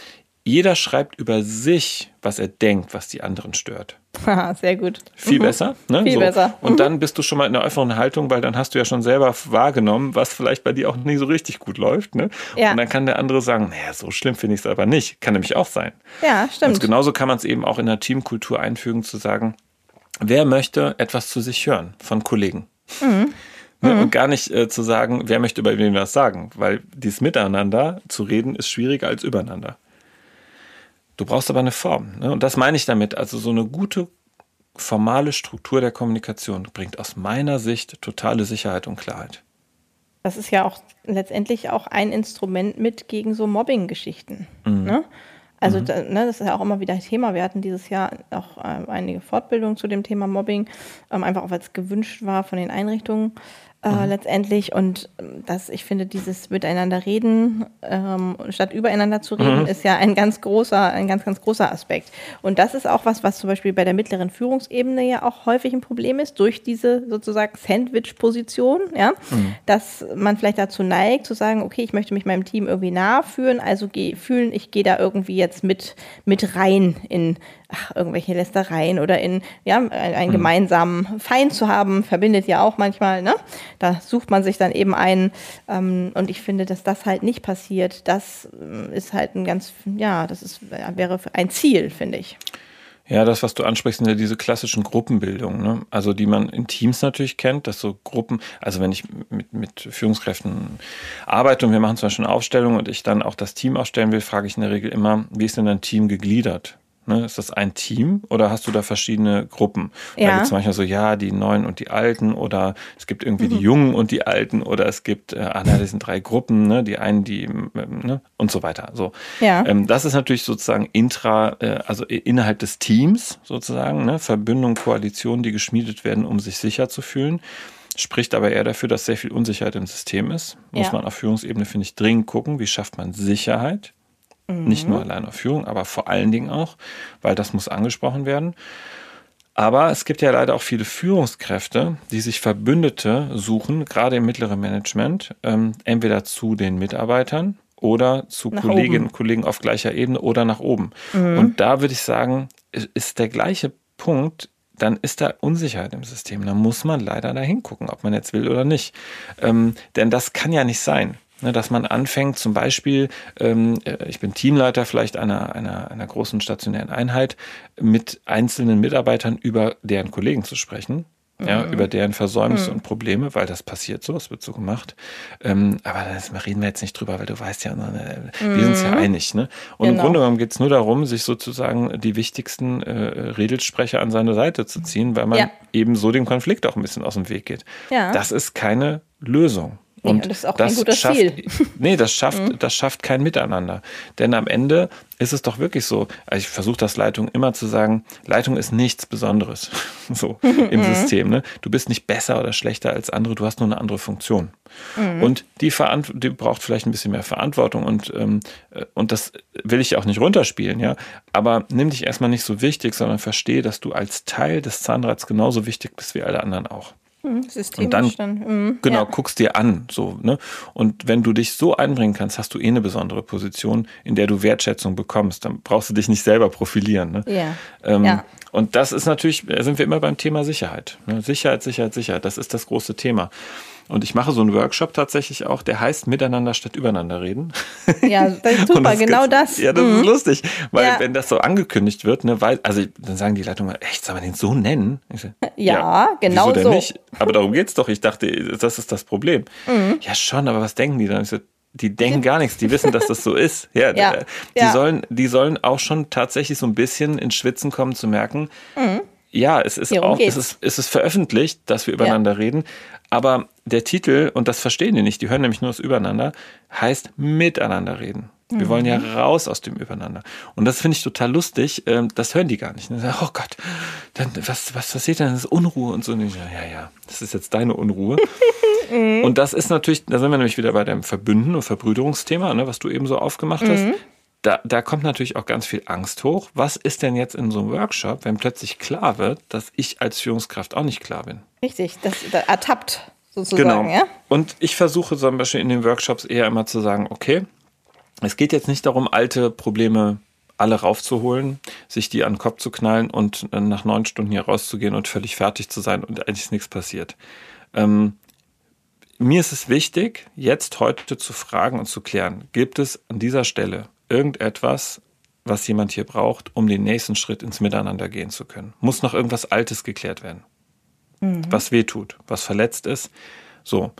jeder schreibt über sich, was er denkt, was die anderen stört. <laughs> Sehr gut. Viel mhm. besser. Ne? Viel so. besser. Und mhm. dann bist du schon mal in einer offenen Haltung, weil dann hast du ja schon selber wahrgenommen, was vielleicht bei dir auch nicht so richtig gut läuft. Ne? Ja. Und dann kann der andere sagen, naja, so schlimm finde ich es aber nicht. Kann nämlich auch sein. Ja, stimmt. Und genauso kann man es eben auch in der Teamkultur einfügen, zu sagen, wer möchte etwas zu sich hören von Kollegen? Mhm. Ne? Und gar nicht äh, zu sagen, wer möchte über wen was sagen, weil dieses Miteinander zu reden ist schwieriger als übereinander. Du brauchst aber eine Form. Ne? Und das meine ich damit. Also so eine gute formale Struktur der Kommunikation bringt aus meiner Sicht totale Sicherheit und Klarheit. Das ist ja auch letztendlich auch ein Instrument mit gegen so Mobbing-Geschichten. Mhm. Ne? Also mhm. da, ne, das ist ja auch immer wieder Thema. Wir hatten dieses Jahr auch äh, einige Fortbildungen zu dem Thema Mobbing, ähm, einfach auch weil es gewünscht war von den Einrichtungen äh, mhm. letztendlich. Und ähm, das, ich finde, dieses Miteinander reden, ähm, statt übereinander zu reden, mhm. ist ja ein ganz großer, ein ganz, ganz großer Aspekt. Und das ist auch was, was zum Beispiel bei der mittleren Führungsebene ja auch häufig ein Problem ist, durch diese sozusagen Sandwich-Position, ja, mhm. dass man vielleicht dazu neigt, zu sagen, okay, ich möchte mich meinem Team irgendwie nahe fühlen, also geh, fühlen, ich gehe da irgendwie jetzt mit, mit rein in ach, irgendwelche Lästereien oder in ja, einen mhm. gemeinsamen Feind zu haben, verbindet ja auch manchmal, ne? Da sucht man sich dann eben einen. Ähm, und ich finde, dass das halt nicht passiert. Das äh, ist halt ein ganz, ja, das ist, wäre ein Ziel, finde ich. Ja, das, was du ansprichst, sind ja diese klassischen Gruppenbildungen, ne? also die man in Teams natürlich kennt, dass so Gruppen, also wenn ich mit, mit Führungskräften arbeite und wir machen zum Beispiel eine Aufstellung und ich dann auch das Team aufstellen will, frage ich in der Regel immer, wie ist denn dein Team gegliedert? Ne? Ist das ein Team oder hast du da verschiedene Gruppen? Ja. Da gibt es manchmal so, ja, die Neuen und die Alten oder es gibt irgendwie mhm. die Jungen und die Alten oder es gibt, äh, ah, das sind drei Gruppen, ne? die einen, die, ähm, ne? und so weiter. So. Ja. Ähm, das ist natürlich sozusagen intra, äh, also innerhalb des Teams sozusagen, ne? Verbündung, Koalition, die geschmiedet werden, um sich sicher zu fühlen spricht aber eher dafür, dass sehr viel Unsicherheit im System ist. Muss ja. man auf Führungsebene, finde ich, dringend gucken, wie schafft man Sicherheit. Mhm. Nicht nur allein auf Führung, aber vor allen Dingen auch, weil das muss angesprochen werden. Aber es gibt ja leider auch viele Führungskräfte, die sich Verbündete suchen, gerade im mittleren Management, ähm, entweder zu den Mitarbeitern oder zu nach Kolleginnen und Kollegen auf gleicher Ebene oder nach oben. Mhm. Und da würde ich sagen, ist der gleiche Punkt dann ist da Unsicherheit im System. Da muss man leider da hingucken, ob man jetzt will oder nicht. Ähm, denn das kann ja nicht sein. Ne, dass man anfängt, zum Beispiel, ähm, äh, ich bin Teamleiter vielleicht einer, einer, einer großen stationären Einheit, mit einzelnen Mitarbeitern über deren Kollegen zu sprechen ja, mhm. über deren Versäumnisse mhm. und Probleme, weil das passiert so, es wird so gemacht. Ähm, aber da reden wir jetzt nicht drüber, weil du weißt ja, ne, wir mhm. sind uns ja einig. Ne? Und genau. im Grunde genommen geht es nur darum, sich sozusagen die wichtigsten äh, Redelsprecher an seine Seite zu ziehen, weil man ja. eben so dem Konflikt auch ein bisschen aus dem Weg geht. Ja. Das ist keine Lösung. Und ja, das ist auch das kein guter schafft, Ziel. <laughs> Nee, das schafft, mhm. das schafft kein Miteinander. Denn am Ende ist es doch wirklich so, also ich versuche das Leitung immer zu sagen, Leitung ist nichts Besonderes <laughs> so im mhm. System. Ne? Du bist nicht besser oder schlechter als andere, du hast nur eine andere Funktion. Mhm. Und die, Verant die braucht vielleicht ein bisschen mehr Verantwortung und, ähm, äh, und das will ich auch nicht runterspielen, ja. Aber nimm dich erstmal nicht so wichtig, sondern verstehe, dass du als Teil des Zahnrads genauso wichtig bist wie alle anderen auch. Mhm, und dann, mhm, genau, ja. guckst dir an, so, ne? Und wenn du dich so einbringen kannst, hast du eh eine besondere Position, in der du Wertschätzung bekommst. Dann brauchst du dich nicht selber profilieren, ne? Ja. Ähm, ja. Und das ist natürlich, da sind wir immer beim Thema Sicherheit. Ne? Sicherheit, Sicherheit, Sicherheit. Das ist das große Thema. Und ich mache so einen Workshop tatsächlich auch, der heißt Miteinander statt übereinander reden. <laughs> Ja, das ist <laughs> super, das genau das. Ja, das mhm. ist lustig, weil ja. wenn das so angekündigt wird, ne, weil, also dann sagen die Leitungen, echt, soll man den so nennen? So, ja, ja, genau so. Nicht? Aber darum geht's doch. Ich dachte, das ist das Problem. Mhm. Ja, schon, aber was denken die dann? Ich so, die denken gar nichts, die wissen, dass das so ist. Ja, <laughs> ja. Äh, die, ja. Sollen, die sollen auch schon tatsächlich so ein bisschen ins Schwitzen kommen zu merken, mhm. ja, es ist auch, es ist, es ist veröffentlicht, dass wir übereinander ja. reden, aber der Titel, und das verstehen die nicht, die hören nämlich nur das Übereinander, heißt Miteinander reden. Wir mhm. wollen ja raus aus dem Übereinander. Und das finde ich total lustig. Ähm, das hören die gar nicht. Oh Gott, dann, was, was passiert denn? Das ist Unruhe und so. Und ich, ja, ja, das ist jetzt deine Unruhe. <laughs> Und das ist natürlich, da sind wir nämlich wieder bei dem Verbünden- und Verbrüderungsthema, ne, was du eben so aufgemacht hast. Mhm. Da, da kommt natürlich auch ganz viel Angst hoch. Was ist denn jetzt in so einem Workshop, wenn plötzlich klar wird, dass ich als Führungskraft auch nicht klar bin? Richtig, das, das ertappt sozusagen, genau. ja? Und ich versuche zum Beispiel in den Workshops eher immer zu sagen, okay, es geht jetzt nicht darum, alte Probleme alle raufzuholen, sich die an den Kopf zu knallen und äh, nach neun Stunden hier rauszugehen und völlig fertig zu sein und eigentlich ist nichts passiert. Ähm, mir ist es wichtig, jetzt heute zu fragen und zu klären, gibt es an dieser Stelle irgendetwas, was jemand hier braucht, um den nächsten Schritt ins Miteinander gehen zu können? Muss noch irgendwas Altes geklärt werden? Mhm. Was wehtut, was verletzt ist? So.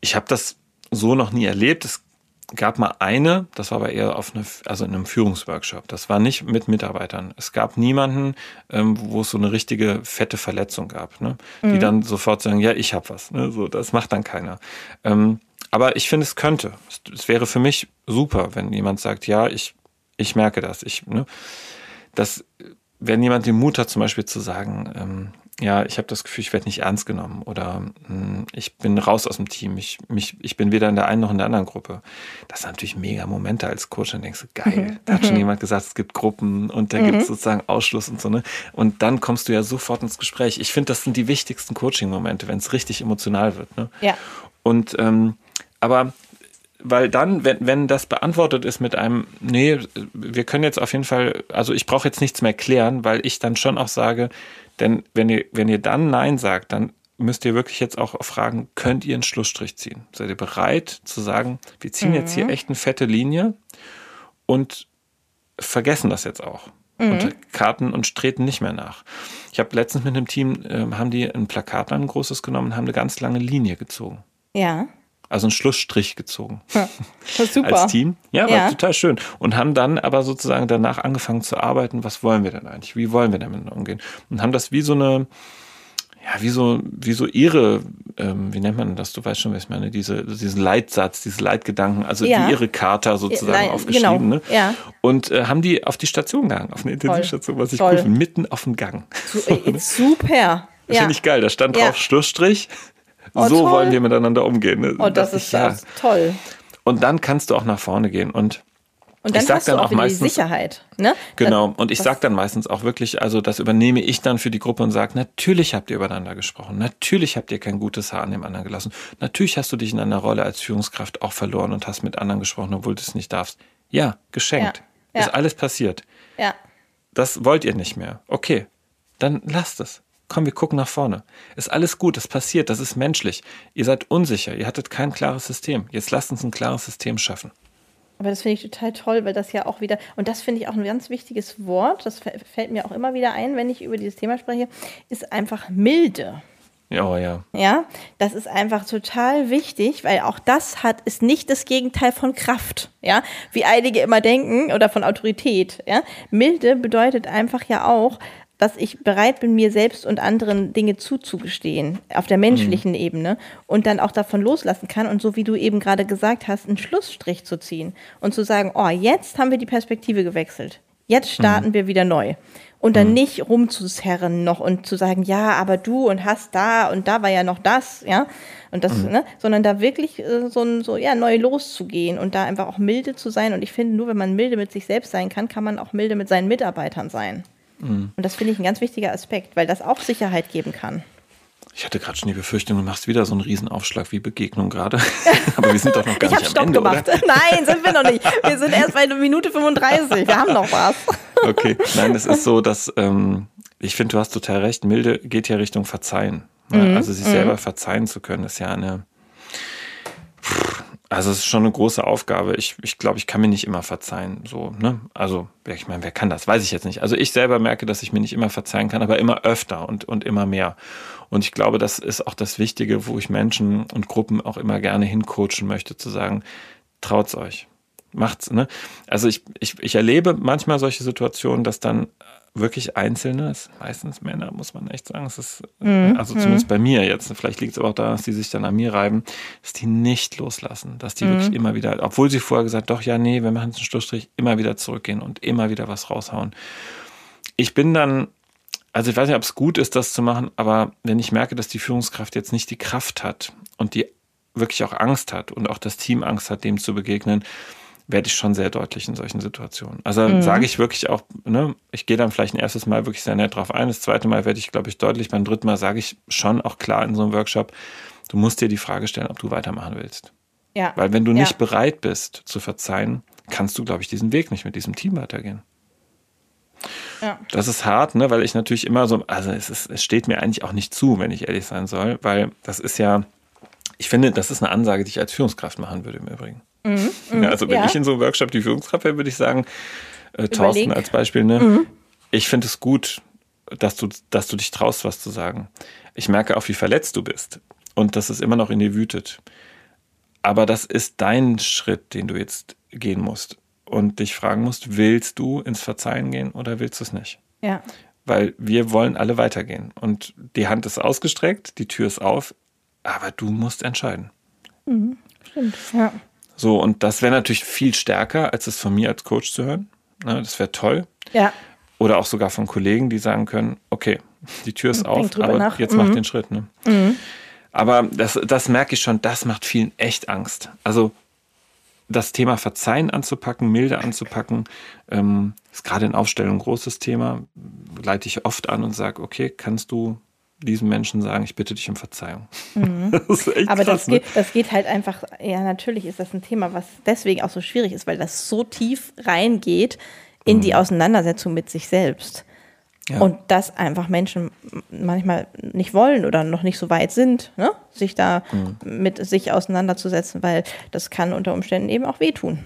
Ich habe das so noch nie erlebt. Es gab mal eine, das war aber eher auf eine, also in einem Führungsworkshop. Das war nicht mit Mitarbeitern. Es gab niemanden, ähm, wo es so eine richtige fette Verletzung gab, ne? die mhm. dann sofort sagen, ja, ich habe was. Ne? So, das macht dann keiner. Ähm, aber ich finde, es könnte. Es, es, wäre für mich super, wenn jemand sagt, ja, ich, ich merke das. Ich, ne? das, wenn jemand den Mut hat, zum Beispiel zu sagen, ähm, ja, ich habe das Gefühl, ich werde nicht ernst genommen oder mh, hm, ich bin raus aus dem Team. Ich, mich, ich bin weder in der einen noch in der anderen Gruppe. Das sind natürlich mega Momente als Coach. Dann denkst du, geil, mhm. da hat schon mhm. jemand gesagt, es gibt Gruppen und da mhm. gibt es sozusagen Ausschluss und so. Ne? Und dann kommst du ja sofort ins Gespräch. Ich finde, das sind die wichtigsten Coaching-Momente, wenn es richtig emotional wird. Ne? Ja. Und ähm, aber weil dann, wenn, wenn das beantwortet ist mit einem, nee, wir können jetzt auf jeden Fall, also ich brauche jetzt nichts mehr klären, weil ich dann schon auch sage, denn wenn ihr, wenn ihr dann Nein sagt, dann müsst ihr wirklich jetzt auch fragen, könnt ihr einen Schlussstrich ziehen? Seid ihr bereit zu sagen, wir ziehen mhm. jetzt hier mhm. echt eine fette Linie und vergessen das jetzt auch? Mhm. Und Karten und treten nicht mehr nach. Ich habe letztens mit einem Team, äh, haben die ein Plakat ein großes genommen und haben eine ganz lange Linie gezogen. Ja. Also einen Schlussstrich gezogen. Ja, <laughs> super. Als Team. Ja, war ja. total schön. Und haben dann aber sozusagen danach angefangen zu arbeiten, was wollen wir denn eigentlich? Wie wollen wir damit umgehen? Und haben das wie so eine, ja, wie so, wie so ihre, ähm, wie nennt man das? Du weißt schon, was ich meine, diese, diesen Leitsatz, diese Leitgedanken, also ja. wie ihre Charta sozusagen Nein, aufgeschrieben, genau. ne? Ja. Und äh, haben die auf die Station gegangen, auf eine Intensivstation, was ich Toll. cool finde, mitten auf dem Gang. Äh, super. <laughs> Das ja. finde ich geil. Da stand drauf Schlussstrich. Oh, so toll. wollen wir miteinander umgehen. Ne? Oh, das, das ist ja. toll. Und dann kannst du auch nach vorne gehen und und dann ich sag hast dann du auch, auch meistens, die Sicherheit. Ne? Genau. Und ich sage dann meistens auch wirklich, also das übernehme ich dann für die Gruppe und sage, natürlich habt ihr übereinander gesprochen. Natürlich habt ihr kein gutes Haar an dem anderen gelassen. Natürlich hast du dich in einer Rolle als Führungskraft auch verloren und hast mit anderen gesprochen, obwohl du es nicht darfst. Ja, geschenkt. Ja. Ist alles passiert. Ja. Das wollt ihr nicht mehr. Okay, dann lasst es. Komm, wir gucken nach vorne. Ist alles gut, das passiert, das ist menschlich. Ihr seid unsicher, ihr hattet kein klares System. Jetzt lasst uns ein klares System schaffen. Aber das finde ich total toll, weil das ja auch wieder, und das finde ich auch ein ganz wichtiges Wort, das fällt mir auch immer wieder ein, wenn ich über dieses Thema spreche, ist einfach milde. Ja, oh ja. Ja, das ist einfach total wichtig, weil auch das hat, ist nicht das Gegenteil von Kraft, ja, wie einige immer denken oder von Autorität, ja. Milde bedeutet einfach ja auch, dass ich bereit bin, mir selbst und anderen Dinge zuzugestehen, auf der menschlichen mhm. Ebene und dann auch davon loslassen kann und so wie du eben gerade gesagt hast, einen Schlussstrich zu ziehen und zu sagen, oh, jetzt haben wir die Perspektive gewechselt. Jetzt starten mhm. wir wieder neu. Und dann mhm. nicht rumzuzerren noch und zu sagen, ja, aber du und hast da und da war ja noch das, ja. Und das, mhm. ne, sondern da wirklich äh, so, ein, so, ja, neu loszugehen und da einfach auch milde zu sein. Und ich finde, nur wenn man milde mit sich selbst sein kann, kann man auch milde mit seinen Mitarbeitern sein. Mhm. Und das finde ich ein ganz wichtiger Aspekt, weil das auch Sicherheit geben kann. Ich hatte gerade schon die Befürchtung, du machst wieder so einen Riesenaufschlag wie Begegnung gerade. <laughs> Aber wir sind doch noch gar ich nicht am Stopp Ende, gemacht. Oder? Nein, sind wir noch nicht. Wir sind erst bei Minute 35. Wir haben noch was. <laughs> Okay, nein, es ist so, dass ähm, ich finde, du hast total recht. Milde geht ja Richtung Verzeihen. Mhm. Also sich mhm. selber verzeihen zu können, ist ja eine also es ist schon eine große Aufgabe. Ich, ich glaube, ich kann mir nicht immer verzeihen. So, ne? Also, ich meine, wer kann das? Weiß ich jetzt nicht. Also ich selber merke, dass ich mir nicht immer verzeihen kann, aber immer öfter und, und immer mehr. Und ich glaube, das ist auch das Wichtige, wo ich Menschen und Gruppen auch immer gerne hincoachen möchte, zu sagen, traut's euch. Macht's, ne? Also ich, ich, ich erlebe manchmal solche Situationen, dass dann wirklich Einzelne, meistens Männer, muss man echt sagen. Es ist, mhm. also zumindest bei mir jetzt, vielleicht liegt es aber auch daran, dass die sich dann an mir reiben, dass die nicht loslassen, dass die mhm. wirklich immer wieder, obwohl sie vorher gesagt, doch, ja, nee, wir machen jetzt einen Schlussstrich, immer wieder zurückgehen und immer wieder was raushauen. Ich bin dann, also ich weiß nicht, ob es gut ist, das zu machen, aber wenn ich merke, dass die Führungskraft jetzt nicht die Kraft hat und die wirklich auch Angst hat und auch das Team Angst hat, dem zu begegnen, werde ich schon sehr deutlich in solchen Situationen. Also mhm. sage ich wirklich auch, ne, ich gehe dann vielleicht ein erstes Mal wirklich sehr nett drauf ein, das zweite Mal werde ich, glaube ich, deutlich, beim dritten Mal sage ich schon auch klar in so einem Workshop, du musst dir die Frage stellen, ob du weitermachen willst. Ja. Weil wenn du ja. nicht bereit bist zu verzeihen, kannst du, glaube ich, diesen Weg nicht mit diesem Team weitergehen. Ja. Das ist hart, ne, weil ich natürlich immer so, also es, ist, es steht mir eigentlich auch nicht zu, wenn ich ehrlich sein soll, weil das ist ja, ich finde, das ist eine Ansage, die ich als Führungskraft machen würde im Übrigen. Mhm, ja, mhm, also wenn ja. ich in so einem Workshop die Führungskraft wäre, würde ich sagen, äh, Thorsten als Beispiel, ne? Mhm. Ich finde es gut, dass du, dass du dich traust, was zu sagen. Ich merke auch, wie verletzt du bist und dass es immer noch in dir wütet. Aber das ist dein Schritt, den du jetzt gehen musst und dich fragen musst, willst du ins Verzeihen gehen oder willst du es nicht? Ja. Weil wir wollen alle weitergehen und die Hand ist ausgestreckt, die Tür ist auf, aber du musst entscheiden. Mhm. Stimmt, ja. So, und das wäre natürlich viel stärker, als es von mir als Coach zu hören. Ne, das wäre toll. Ja. Oder auch sogar von Kollegen, die sagen können, okay, <laughs> die Tür ist auf, aber nach. jetzt mhm. mach den Schritt. Ne? Mhm. Aber das, das merke ich schon, das macht vielen echt Angst. Also das Thema Verzeihen anzupacken, milde anzupacken, ähm, ist gerade in Aufstellung ein großes Thema. Leite ich oft an und sage, okay, kannst du diesen Menschen sagen, ich bitte dich um Verzeihung. Mhm. <laughs> Das Aber krass, das, ne? geht, das geht halt einfach, ja, natürlich ist das ein Thema, was deswegen auch so schwierig ist, weil das so tief reingeht in mhm. die Auseinandersetzung mit sich selbst. Ja. Und das einfach Menschen manchmal nicht wollen oder noch nicht so weit sind, ne? sich da mhm. mit sich auseinanderzusetzen, weil das kann unter Umständen eben auch wehtun.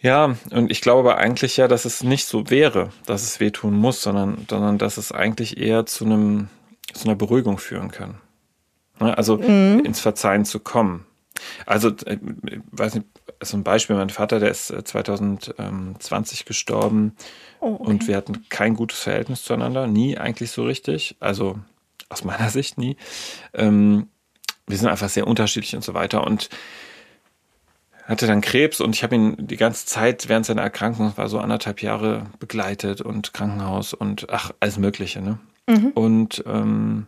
Ja, und ich glaube aber eigentlich ja, dass es nicht so wäre, dass es wehtun muss, sondern, sondern dass es eigentlich eher zu einem, zu einer Beruhigung führen kann. Ne? Also mhm. ins Verzeihen zu kommen. Also, äh, weiß nicht, so ein Beispiel, mein Vater, der ist 2020 äh, gestorben oh, okay. und wir hatten kein gutes Verhältnis zueinander, nie eigentlich so richtig. Also aus meiner <laughs> Sicht nie. Ähm, wir sind einfach sehr unterschiedlich und so weiter. Und hatte dann Krebs und ich habe ihn die ganze Zeit während seiner Erkrankung, war so anderthalb Jahre begleitet und Krankenhaus und ach, alles Mögliche. Ne? Mhm. Und ähm,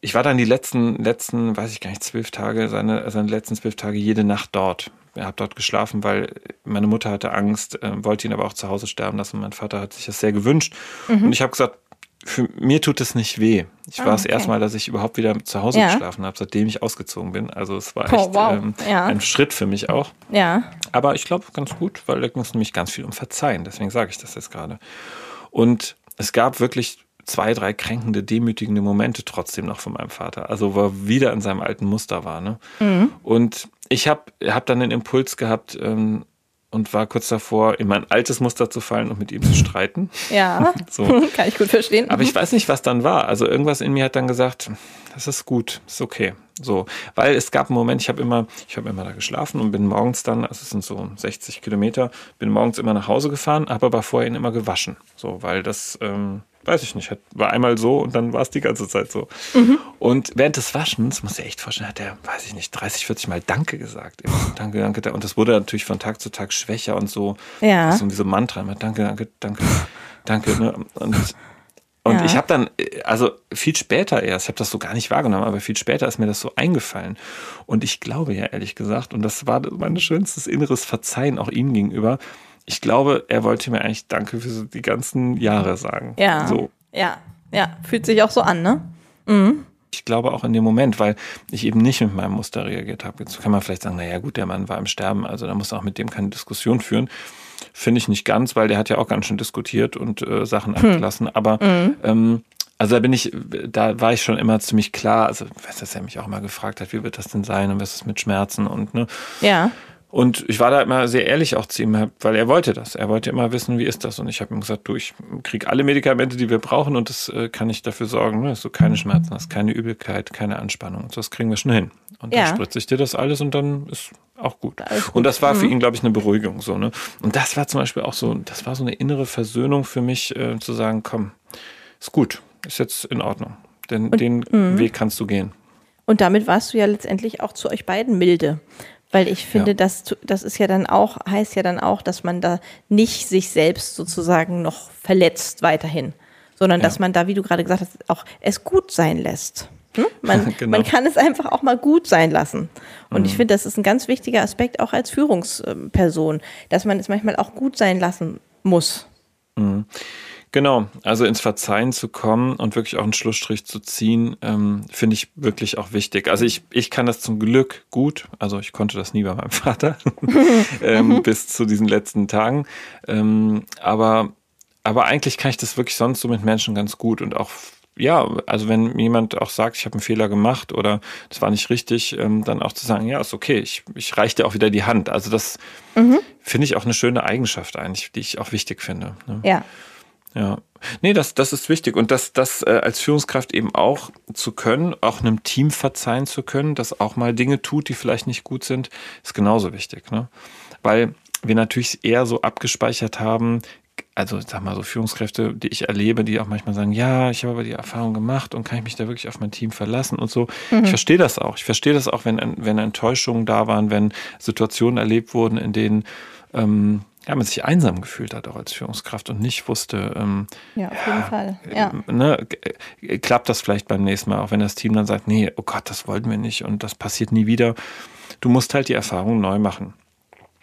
ich war dann die letzten, letzten, weiß ich gar nicht, zwölf Tage, seine, seine letzten zwölf Tage jede Nacht dort. Er hat dort geschlafen, weil meine Mutter hatte Angst, äh, wollte ihn aber auch zu Hause sterben lassen. Mein Vater hat sich das sehr gewünscht. Mhm. Und ich habe gesagt, für mir tut es nicht weh. Ich ah, war das okay. erste Mal, dass ich überhaupt wieder zu Hause ja. geschlafen habe, seitdem ich ausgezogen bin. Also es war oh, echt oh, wow. ähm, ja. ein Schritt für mich auch. Ja. Aber ich glaube ganz gut, weil da ging es nämlich ganz viel um Verzeihen. Deswegen sage ich das jetzt gerade. Und es gab wirklich zwei, drei kränkende, demütigende Momente trotzdem noch von meinem Vater. Also wo er wieder in seinem alten Muster war. Ne? Mhm. Und ich habe hab dann den Impuls gehabt, ähm, und war kurz davor, in mein altes Muster zu fallen und mit ihm zu streiten. Ja, <laughs> so. <laughs> kann ich gut verstehen. Aber ich weiß nicht, was dann war. Also irgendwas in mir hat dann gesagt, das ist gut, ist okay. So, weil es gab einen Moment, ich habe immer, ich habe immer da geschlafen und bin morgens dann, also es sind so 60 Kilometer, bin morgens immer nach Hause gefahren, habe aber vorher ihn immer gewaschen. So, weil das ähm, weiß ich nicht, war einmal so und dann war es die ganze Zeit so. Mhm. Und während des Waschens, muss ich echt vorstellen, hat er, weiß ich nicht, 30, 40 Mal Danke gesagt. Immer. Danke, danke. Und das wurde natürlich von Tag zu Tag schwächer und so. Ja. So wie so Mantra immer. Danke, danke, danke, danke. Ne? Und, und ja. ich habe dann, also viel später erst, ich habe das so gar nicht wahrgenommen, aber viel später ist mir das so eingefallen. Und ich glaube ja ehrlich gesagt, und das war mein schönstes inneres Verzeihen auch ihm gegenüber, ich glaube, er wollte mir eigentlich Danke für die ganzen Jahre sagen. Ja. So. Ja, ja. Fühlt sich auch so an, ne? Mhm. Ich glaube auch in dem Moment, weil ich eben nicht mit meinem Muster reagiert habe. Jetzt kann man vielleicht sagen, naja gut, der Mann war im Sterben, also da muss auch mit dem keine Diskussion führen. Finde ich nicht ganz, weil der hat ja auch ganz schön diskutiert und äh, Sachen hm. abgelassen. Aber mhm. ähm, also da bin ich, da war ich schon immer ziemlich klar, also weiß dass er mich auch mal gefragt hat, wie wird das denn sein und was ist mit Schmerzen und ne. Ja. Und ich war da immer sehr ehrlich auch zu ihm, weil er wollte das. Er wollte immer wissen, wie ist das. Und ich habe ihm gesagt, du, ich kriege alle Medikamente, die wir brauchen und das äh, kann ich dafür sorgen, ne, dass du keine Schmerzen hast, keine Übelkeit, keine Anspannung. Und das kriegen wir schon hin. Und ja. dann spritze ich dir das alles und dann ist auch gut. gut. Und das war für ihn, glaube ich, eine Beruhigung. So, ne? Und das war zum Beispiel auch so, das war so eine innere Versöhnung für mich, äh, zu sagen, komm, ist gut, ist jetzt in Ordnung. Denn und, den mh. Weg kannst du gehen. Und damit warst du ja letztendlich auch zu euch beiden milde. Weil ich finde, ja. das, das ist ja dann auch, heißt ja dann auch, dass man da nicht sich selbst sozusagen noch verletzt weiterhin, sondern ja. dass man da, wie du gerade gesagt hast, auch es gut sein lässt. Hm? Man, <laughs> genau. man kann es einfach auch mal gut sein lassen. Und mhm. ich finde, das ist ein ganz wichtiger Aspekt auch als Führungsperson, dass man es manchmal auch gut sein lassen muss. Mhm. Genau, also ins Verzeihen zu kommen und wirklich auch einen Schlussstrich zu ziehen, ähm, finde ich wirklich auch wichtig. Also ich, ich kann das zum Glück gut, also ich konnte das nie bei meinem <laughs> Vater <laughs> ähm, bis zu diesen letzten Tagen. Ähm, aber, aber eigentlich kann ich das wirklich sonst so mit Menschen ganz gut und auch ja, also wenn jemand auch sagt, ich habe einen Fehler gemacht oder das war nicht richtig, ähm, dann auch zu sagen, ja, ist okay, ich, ich reiche dir auch wieder die Hand. Also das mhm. finde ich auch eine schöne Eigenschaft eigentlich, die ich auch wichtig finde. Ne? Ja. Ja, nee, das, das ist wichtig und das, das äh, als Führungskraft eben auch zu können, auch einem Team verzeihen zu können, das auch mal Dinge tut, die vielleicht nicht gut sind, ist genauso wichtig, ne? Weil wir natürlich eher so abgespeichert haben, also sag mal so Führungskräfte, die ich erlebe, die auch manchmal sagen, ja, ich habe aber die Erfahrung gemacht und kann ich mich da wirklich auf mein Team verlassen und so. Mhm. Ich verstehe das auch. Ich verstehe das auch, wenn, wenn Enttäuschungen da waren, wenn Situationen erlebt wurden, in denen ähm, ja, man sich einsam gefühlt hat, auch als Führungskraft und nicht wusste, ähm, ja, auf jeden Fall. Ja. Ne, äh, klappt das vielleicht beim nächsten Mal, auch wenn das Team dann sagt, nee, oh Gott, das wollten wir nicht und das passiert nie wieder. Du musst halt die Erfahrung neu machen.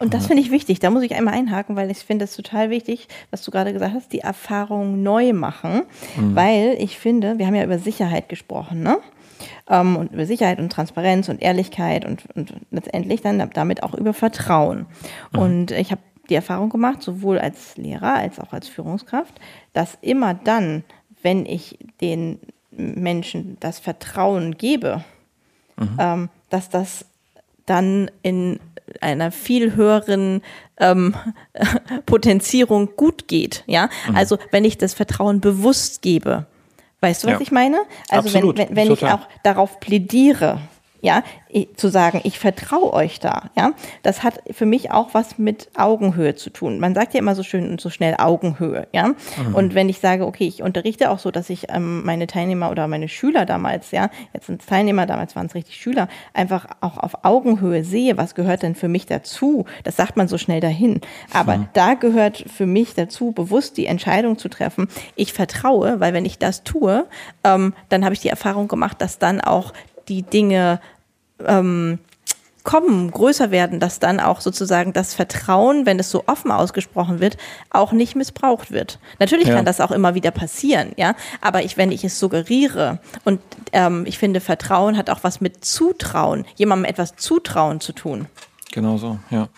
Und das finde ich wichtig. Da muss ich einmal einhaken, weil ich finde es total wichtig, was du gerade gesagt hast, die Erfahrung neu machen. Mhm. Weil ich finde, wir haben ja über Sicherheit gesprochen, ne? Ähm, und über Sicherheit und Transparenz und Ehrlichkeit und, und letztendlich dann damit auch über Vertrauen. Mhm. Und ich habe die Erfahrung gemacht, sowohl als Lehrer als auch als Führungskraft, dass immer dann, wenn ich den Menschen das Vertrauen gebe, mhm. ähm, dass das dann in einer viel höheren ähm, <laughs> Potenzierung gut geht. Ja, mhm. also wenn ich das Vertrauen bewusst gebe, Weißt du, was ja. ich meine? Also Absolut. wenn, wenn, wenn ich auch darauf plädiere, ja, zu sagen, ich vertraue euch da, ja, das hat für mich auch was mit Augenhöhe zu tun. Man sagt ja immer so schön und so schnell Augenhöhe, ja. Mhm. Und wenn ich sage, okay, ich unterrichte auch so, dass ich ähm, meine Teilnehmer oder meine Schüler damals, ja, jetzt sind es Teilnehmer, damals waren es richtig Schüler, einfach auch auf Augenhöhe sehe, was gehört denn für mich dazu? Das sagt man so schnell dahin. Aber mhm. da gehört für mich dazu, bewusst die Entscheidung zu treffen. Ich vertraue, weil wenn ich das tue, ähm, dann habe ich die Erfahrung gemacht, dass dann auch die Dinge ähm, kommen, größer werden, dass dann auch sozusagen das Vertrauen, wenn es so offen ausgesprochen wird, auch nicht missbraucht wird. Natürlich ja. kann das auch immer wieder passieren, ja. Aber ich, wenn ich es suggeriere und ähm, ich finde, Vertrauen hat auch was mit Zutrauen, jemandem etwas zutrauen zu tun. Genau so, ja.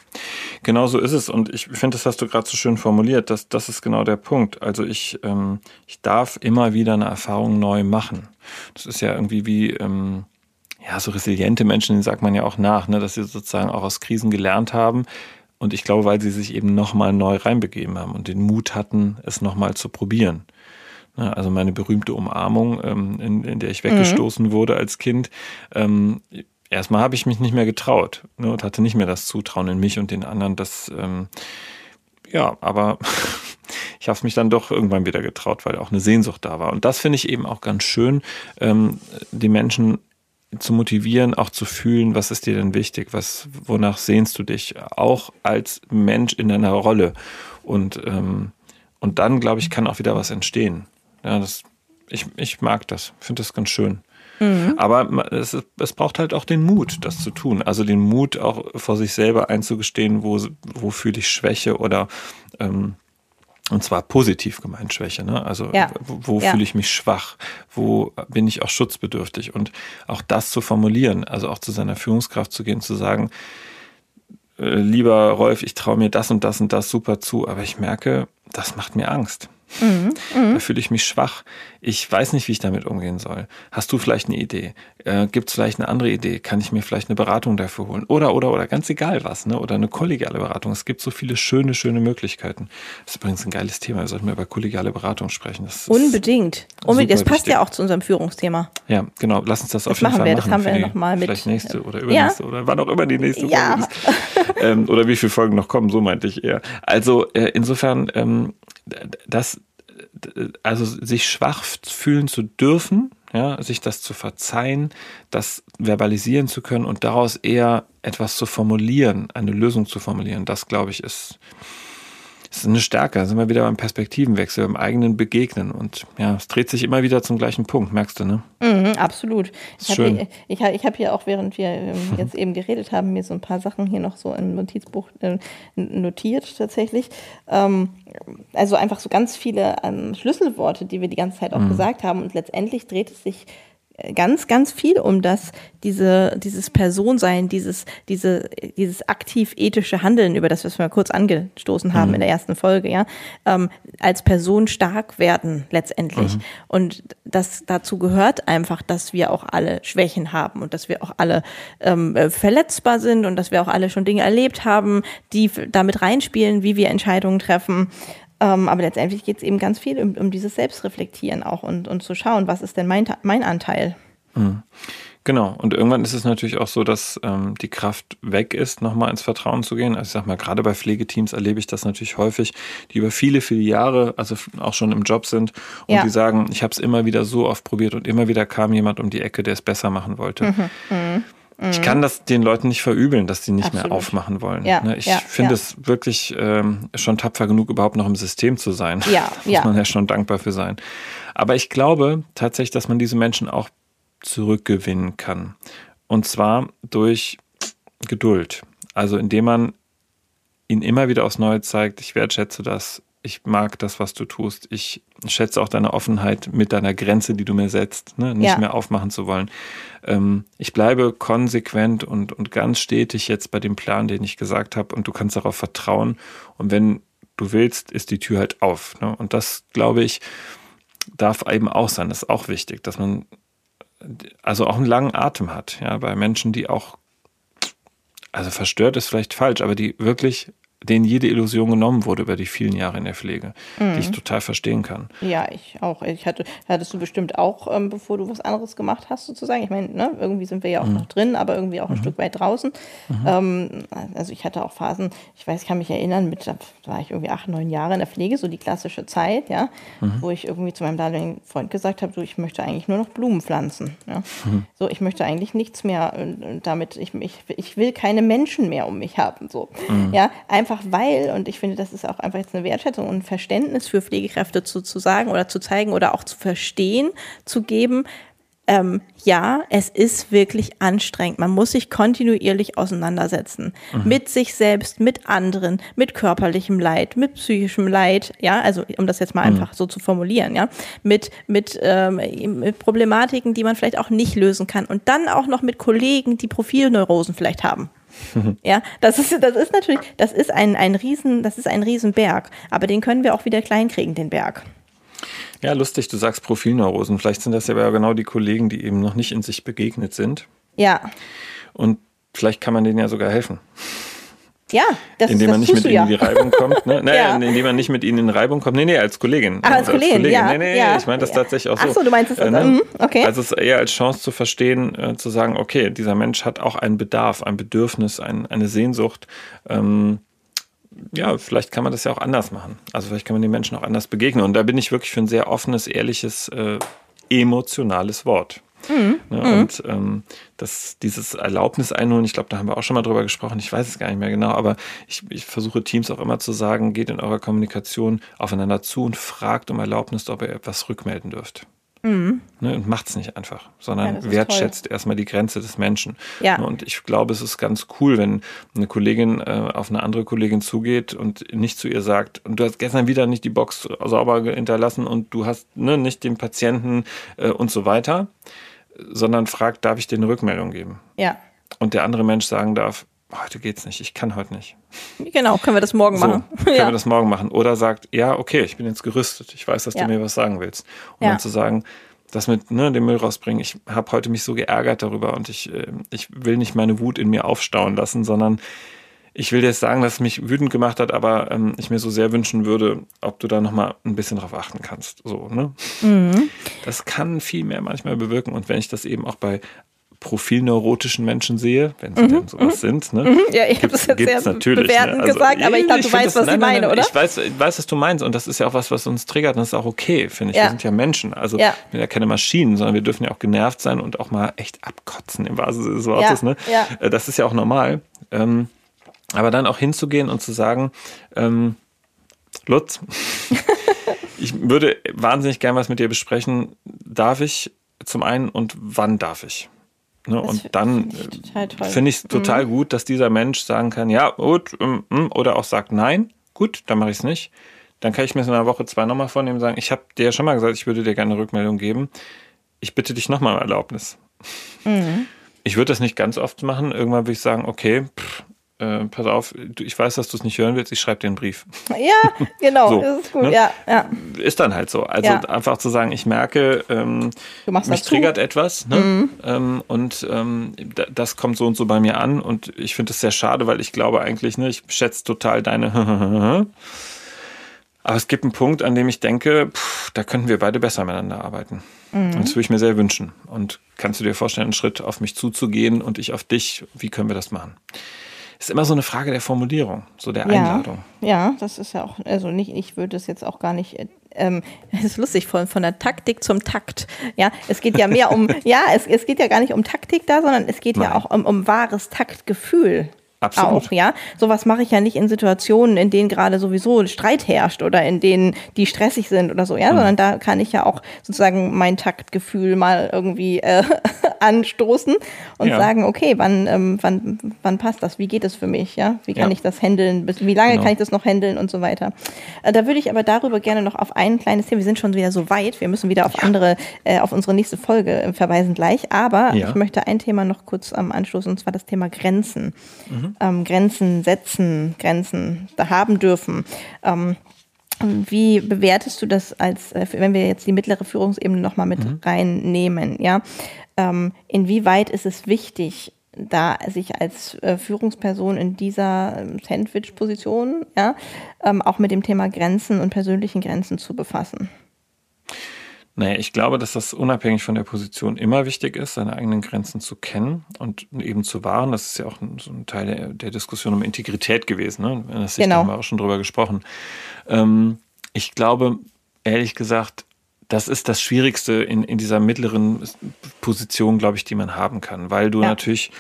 Genau so ist es. Und ich finde, das hast du gerade so schön formuliert. Das, das ist genau der Punkt. Also ich, ähm, ich darf immer wieder eine Erfahrung neu machen. Das ist ja irgendwie wie, ähm, ja, so resiliente Menschen, denen sagt man ja auch nach, ne, dass sie sozusagen auch aus Krisen gelernt haben. Und ich glaube, weil sie sich eben nochmal neu reinbegeben haben und den Mut hatten, es nochmal zu probieren. Ne, also meine berühmte Umarmung, ähm, in, in der ich weggestoßen mhm. wurde als Kind. Ähm, erstmal habe ich mich nicht mehr getraut ne, und hatte nicht mehr das Zutrauen in mich und den anderen, dass ähm, ja, aber <laughs> ich habe es mich dann doch irgendwann wieder getraut, weil auch eine Sehnsucht da war. Und das finde ich eben auch ganz schön, ähm, die Menschen zu motivieren, auch zu fühlen, was ist dir denn wichtig, was, wonach sehnst du dich, auch als Mensch in deiner Rolle. Und, ähm, und dann, glaube ich, kann auch wieder was entstehen. Ja, das, ich, ich mag das, finde das ganz schön. Mhm. Aber es, es braucht halt auch den Mut, das zu tun. Also den Mut, auch vor sich selber einzugestehen, wo, wo fühle ich Schwäche oder ähm, und zwar positiv gemeint Schwäche. Ne? Also ja. wo, wo ja. fühle ich mich schwach? Wo bin ich auch schutzbedürftig? Und auch das zu formulieren, also auch zu seiner Führungskraft zu gehen, zu sagen, äh, lieber Rolf, ich traue mir das und das und das super zu, aber ich merke, das macht mir Angst. Mhm, da fühle ich mich schwach. Ich weiß nicht, wie ich damit umgehen soll. Hast du vielleicht eine Idee? Äh, Gibt es vielleicht eine andere Idee? Kann ich mir vielleicht eine Beratung dafür holen? Oder, oder, oder, ganz egal was, ne? Oder eine kollegiale Beratung. Es gibt so viele schöne, schöne Möglichkeiten. Das ist übrigens ein geiles Thema. Wir sollten mal über kollegiale Beratung sprechen. Das Unbedingt. Unbedingt. Das passt wichtig. ja auch zu unserem Führungsthema. Ja, genau. Lass uns das, das auf jeden Fall wir. machen. Das haben wir nochmal mit. Vielleicht nächste oder übernächste ja. oder wann auch immer die nächste ja. Folge ist. ähm, oder wie viele Folgen noch kommen, so meinte ich eher. Also äh, insofern, ähm, das, also sich schwach fühlen zu dürfen, ja, sich das zu verzeihen, das verbalisieren zu können und daraus eher etwas zu formulieren, eine Lösung zu formulieren, das glaube ich ist das ist eine Stärke. Da sind wir wieder beim Perspektivenwechsel, beim eigenen Begegnen. Und ja, es dreht sich immer wieder zum gleichen Punkt, merkst du, ne? Mhm, absolut. Ich habe hier, ich, ich hab hier auch, während wir ähm, <laughs> jetzt eben geredet haben, mir so ein paar Sachen hier noch so im Notizbuch äh, notiert tatsächlich. Ähm, also einfach so ganz viele ähm, Schlüsselworte, die wir die ganze Zeit auch mhm. gesagt haben. Und letztendlich dreht es sich ganz, ganz viel um das, diese, dieses Personsein, dieses, diese, dieses aktiv ethische Handeln, über das, was wir mal kurz angestoßen haben mhm. in der ersten Folge, ja, ähm, als Person stark werden letztendlich. Mhm. Und das dazu gehört einfach, dass wir auch alle Schwächen haben und dass wir auch alle ähm, äh, verletzbar sind und dass wir auch alle schon Dinge erlebt haben, die damit reinspielen, wie wir Entscheidungen treffen. Ähm, aber letztendlich geht es eben ganz viel um, um, dieses Selbstreflektieren auch und, und zu schauen, was ist denn mein, mein Anteil. Mhm. Genau, und irgendwann ist es natürlich auch so, dass ähm, die Kraft weg ist, nochmal ins Vertrauen zu gehen. Also ich sag mal, gerade bei Pflegeteams erlebe ich das natürlich häufig, die über viele, viele Jahre, also auch schon im Job sind und ja. die sagen, ich habe es immer wieder so oft probiert und immer wieder kam jemand um die Ecke, der es besser machen wollte. Mhm. Mhm. Ich mhm. kann das den Leuten nicht verübeln, dass die nicht Absolut. mehr aufmachen wollen. Ja, ne, ich ja, finde ja. es wirklich ähm, schon tapfer genug, überhaupt noch im System zu sein. Ja, <laughs> Muss man ja schon dankbar für sein. Aber ich glaube tatsächlich, dass man diese Menschen auch zurückgewinnen kann. Und zwar durch Geduld. Also indem man ihnen immer wieder aufs Neue zeigt, ich wertschätze das, ich mag das, was du tust. Ich schätze auch deine Offenheit mit deiner Grenze, die du mir setzt, ne? nicht ja. mehr aufmachen zu wollen. Ähm, ich bleibe konsequent und, und ganz stetig jetzt bei dem Plan, den ich gesagt habe, und du kannst darauf vertrauen. Und wenn du willst, ist die Tür halt auf. Ne? Und das, glaube ich, darf eben auch sein. Das ist auch wichtig, dass man also auch einen langen Atem hat. Ja, bei Menschen, die auch, also verstört ist vielleicht falsch, aber die wirklich denen jede Illusion genommen wurde über die vielen Jahre in der Pflege, mhm. die ich mhm. total verstehen kann. Ja, ich auch. Ich hatte, hattest du bestimmt auch, ähm, bevor du was anderes gemacht hast, sozusagen. Ich meine, ne, irgendwie sind wir ja auch mhm. noch drin, aber irgendwie auch ein mhm. Stück weit draußen. Mhm. Ähm, also ich hatte auch Phasen, ich weiß, ich kann mich erinnern, mit, da war ich irgendwie acht, neun Jahre in der Pflege, so die klassische Zeit, ja, mhm. wo ich irgendwie zu meinem damaligen Freund gesagt habe, so, ich möchte eigentlich nur noch Blumen pflanzen. Ja? So, ich möchte eigentlich nichts mehr äh, damit, ich, ich, ich will keine Menschen mehr um mich haben. So. Ja, einfach einfach weil, und ich finde, das ist auch einfach jetzt eine Wertschätzung und ein Verständnis für Pflegekräfte zu, zu sagen oder zu zeigen oder auch zu verstehen, zu geben, ähm, ja, es ist wirklich anstrengend. Man muss sich kontinuierlich auseinandersetzen. Mhm. Mit sich selbst, mit anderen, mit körperlichem Leid, mit psychischem Leid, ja, also um das jetzt mal mhm. einfach so zu formulieren, ja, mit, mit, ähm, mit Problematiken, die man vielleicht auch nicht lösen kann. Und dann auch noch mit Kollegen, die Profilneurosen vielleicht haben. <laughs> Ja, das ist, das ist natürlich, das ist ein, ein Riesen, das ist ein Riesenberg. Aber den können wir auch wieder klein kriegen, den Berg. Ja, lustig, du sagst Profilneurosen. Vielleicht sind das ja genau die Kollegen, die eben noch nicht in sich begegnet sind. Ja. Und vielleicht kann man denen ja sogar helfen. Ja, das Indem man nicht mit ihnen ja. in die Reibung kommt. Ne? <laughs> Naja, ja. indem man nicht mit ihnen in Reibung kommt. Nee, nee, als Kollegin. Ach, als, als Kollegin, ja. Nee, nee, ja. ich meine das tatsächlich auch so. Ach so, du meinst es äh, ne? Mhm, okay. Also es eher als Chance zu verstehen, äh, zu sagen, okay, dieser Mensch hat auch einen Bedarf, ein Bedürfnis, ein, eine Sehnsucht. Ähm, ja, vielleicht kann man das ja auch anders machen. Also vielleicht kann man den Menschen auch anders begegnen. Und da bin ich wirklich für ein sehr offenes, ehrliches, äh, emotionales Wort. Mhm. Ne, mhm. Und ähm, das, dieses Erlaubnis einholen, ich glaube, da haben wir auch schon mal drüber gesprochen, ich weiß es gar nicht mehr genau, aber ich, ich versuche Teams auch immer zu sagen, geht in eurer Kommunikation aufeinander zu und fragt um Erlaubnis, ob ihr etwas rückmelden dürft. Mhm. Ne, und macht es nicht einfach, sondern ja, wertschätzt toll. erstmal die Grenze des Menschen. Ja. Ne, und ich glaube, es ist ganz cool, wenn eine Kollegin äh, auf eine andere Kollegin zugeht und nicht zu ihr sagt, und du hast gestern wieder nicht die Box sauber hinterlassen und du hast ne, nicht den Patienten äh, und so weiter sondern fragt, darf ich dir eine Rückmeldung geben? Ja. Und der andere Mensch sagen darf, heute geht's nicht, ich kann heute nicht. Genau, können wir das morgen so, machen. Können ja. wir das morgen machen. Oder sagt, ja, okay, ich bin jetzt gerüstet, ich weiß, dass ja. du mir was sagen willst. Und ja. dann zu sagen, das mit ne, dem Müll rausbringen, ich habe heute mich so geärgert darüber und ich, äh, ich will nicht meine Wut in mir aufstauen lassen, sondern ich will dir jetzt sagen, dass es mich wütend gemacht hat, aber ähm, ich mir so sehr wünschen würde, ob du da nochmal ein bisschen drauf achten kannst. So, ne? Mhm. Das kann viel mehr manchmal bewirken. Und wenn ich das eben auch bei profilneurotischen Menschen sehe, wenn sie mhm. denn sowas mhm. sind. Ne? Mhm. Ja, ich habe das jetzt sehr natürlich, ne? bewertend ne? also, gesagt, aber ich glaube, du weißt, das, was nein, ich meine, nein, nein, oder? Ich weiß, ich weiß, was du meinst und das ist ja auch was, was uns triggert und das ist auch okay, finde ich. Ja. Wir sind ja Menschen, also ja. wir sind ja keine Maschinen, sondern wir dürfen ja auch genervt sein und auch mal echt abkotzen im wahrsten Sinne des Wortes. Ja. Ne? Äh, das ist ja auch normal. Ähm, aber dann auch hinzugehen und zu sagen, ähm, Lutz, <laughs> ich würde wahnsinnig gern was mit dir besprechen. Darf ich zum einen und wann darf ich? Ne, und dann finde ich es total mhm. gut, dass dieser Mensch sagen kann, ja, gut, ähm, mm, oder auch sagt, nein, gut, dann mache ich es nicht. Dann kann ich mir in einer Woche zwei nochmal vornehmen und sagen, ich habe dir ja schon mal gesagt, ich würde dir gerne eine Rückmeldung geben. Ich bitte dich nochmal um Erlaubnis. Mhm. Ich würde das nicht ganz oft machen. Irgendwann würde ich sagen, okay, pff, äh, pass auf, ich weiß, dass du es nicht hören willst, ich schreibe dir einen Brief. <laughs> Ja, genau, <laughs> so, das ist gut, ne? ja, ja. Ist dann halt so. Also ja. einfach zu sagen, ich merke, ähm, mich triggert etwas ne? Mhm. Ähm, und ähm, das kommt so und so bei mir an und ich finde es sehr schade, weil ich glaube eigentlich, ne, ich schätze total deine <laughs> Aber es gibt einen Punkt, an dem ich denke, pff, da könnten wir beide besser miteinander arbeiten. Mhm. Und das würde ich mir sehr wünschen. Und kannst du dir vorstellen, einen Schritt auf mich zuzugehen und ich auf dich? Wie können wir das machen? Ist immer so eine Frage der Formulierung, so der Einladung. Ja, ja das ist ja auch, also nicht, ich würde es jetzt auch gar nicht ähm, <laughs> es ist lustig, von, von der Taktik zum Takt. Ja, es geht ja mehr um, <laughs> ja, es, es geht ja gar nicht um Taktik da, sondern es geht Nein. ja auch um, um wahres Taktgefühl. Absolut. auch, ja. Sowas mache ich ja nicht in Situationen, in denen gerade sowieso Streit herrscht oder in denen die stressig sind oder so, ja, mhm. sondern da kann ich ja auch sozusagen mein Taktgefühl mal irgendwie äh, <laughs> anstoßen und ja. sagen, okay, wann, ähm, wann, wann passt das? Wie geht es für mich? Ja, wie kann ja. ich das handeln? Wie lange genau. kann ich das noch handeln und so weiter? Äh, da würde ich aber darüber gerne noch auf ein kleines Thema. Wir sind schon wieder so weit. Wir müssen wieder auf ja. andere, äh, auf unsere nächste Folge äh, verweisen gleich. Aber ich möchte ein Thema noch kurz am Anschluss und zwar das Thema Grenzen. Mhm ähm, Grenzen setzen, Grenzen da haben dürfen. Ähm, wie bewertest du das als, äh, wenn wir jetzt die mittlere Führungsebene nochmal mit mhm. reinnehmen, ja? Ähm, inwieweit ist es wichtig, da sich als äh, Führungsperson in dieser ähm, Sandwich-Position ja, ähm, auch mit dem Thema Grenzen und persönlichen Grenzen zu befassen? Naja, ich glaube, dass das unabhängig von der Position immer wichtig ist, seine eigenen Grenzen zu kennen und eben zu wahren. Das ist ja auch so ein Teil der, der Diskussion um Integrität gewesen. Ne? Das genau. haben wir auch schon drüber gesprochen. Ähm, ich glaube, ehrlich gesagt, das ist das Schwierigste in, in dieser mittleren Position, glaube ich, die man haben kann, weil du ja. natürlich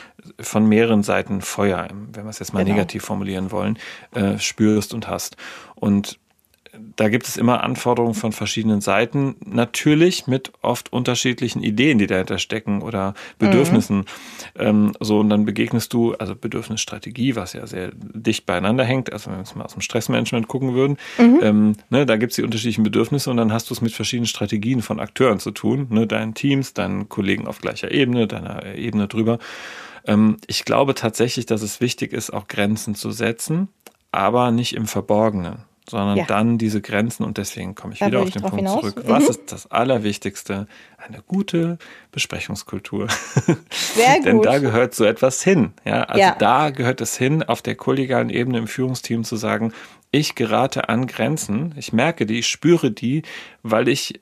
von mehreren Seiten Feuer, wenn wir es jetzt mal genau. negativ formulieren wollen, äh, spürst und hast. Und da gibt es immer Anforderungen von verschiedenen Seiten, natürlich mit oft unterschiedlichen Ideen, die dahinter stecken oder Bedürfnissen. Mhm. Ähm, so, und dann begegnest du, also Bedürfnisstrategie, was ja sehr dicht beieinander hängt, also wenn wir jetzt mal aus dem Stressmanagement gucken würden, mhm. ähm, ne, da gibt es die unterschiedlichen Bedürfnisse und dann hast du es mit verschiedenen Strategien von Akteuren zu tun, ne, deinen Teams, deinen Kollegen auf gleicher Ebene, deiner Ebene drüber. Ähm, ich glaube tatsächlich, dass es wichtig ist, auch Grenzen zu setzen, aber nicht im Verborgenen sondern ja. dann diese Grenzen und deswegen komme ich da wieder auf den Punkt hinaus. zurück. Was mhm. ist das Allerwichtigste? Eine gute Besprechungskultur. <laughs> Sehr gut. Denn da gehört so etwas hin. Ja, also ja. da gehört es hin, auf der kollegialen Ebene im Führungsteam zu sagen, ich gerate an Grenzen, ich merke die, ich spüre die, weil ich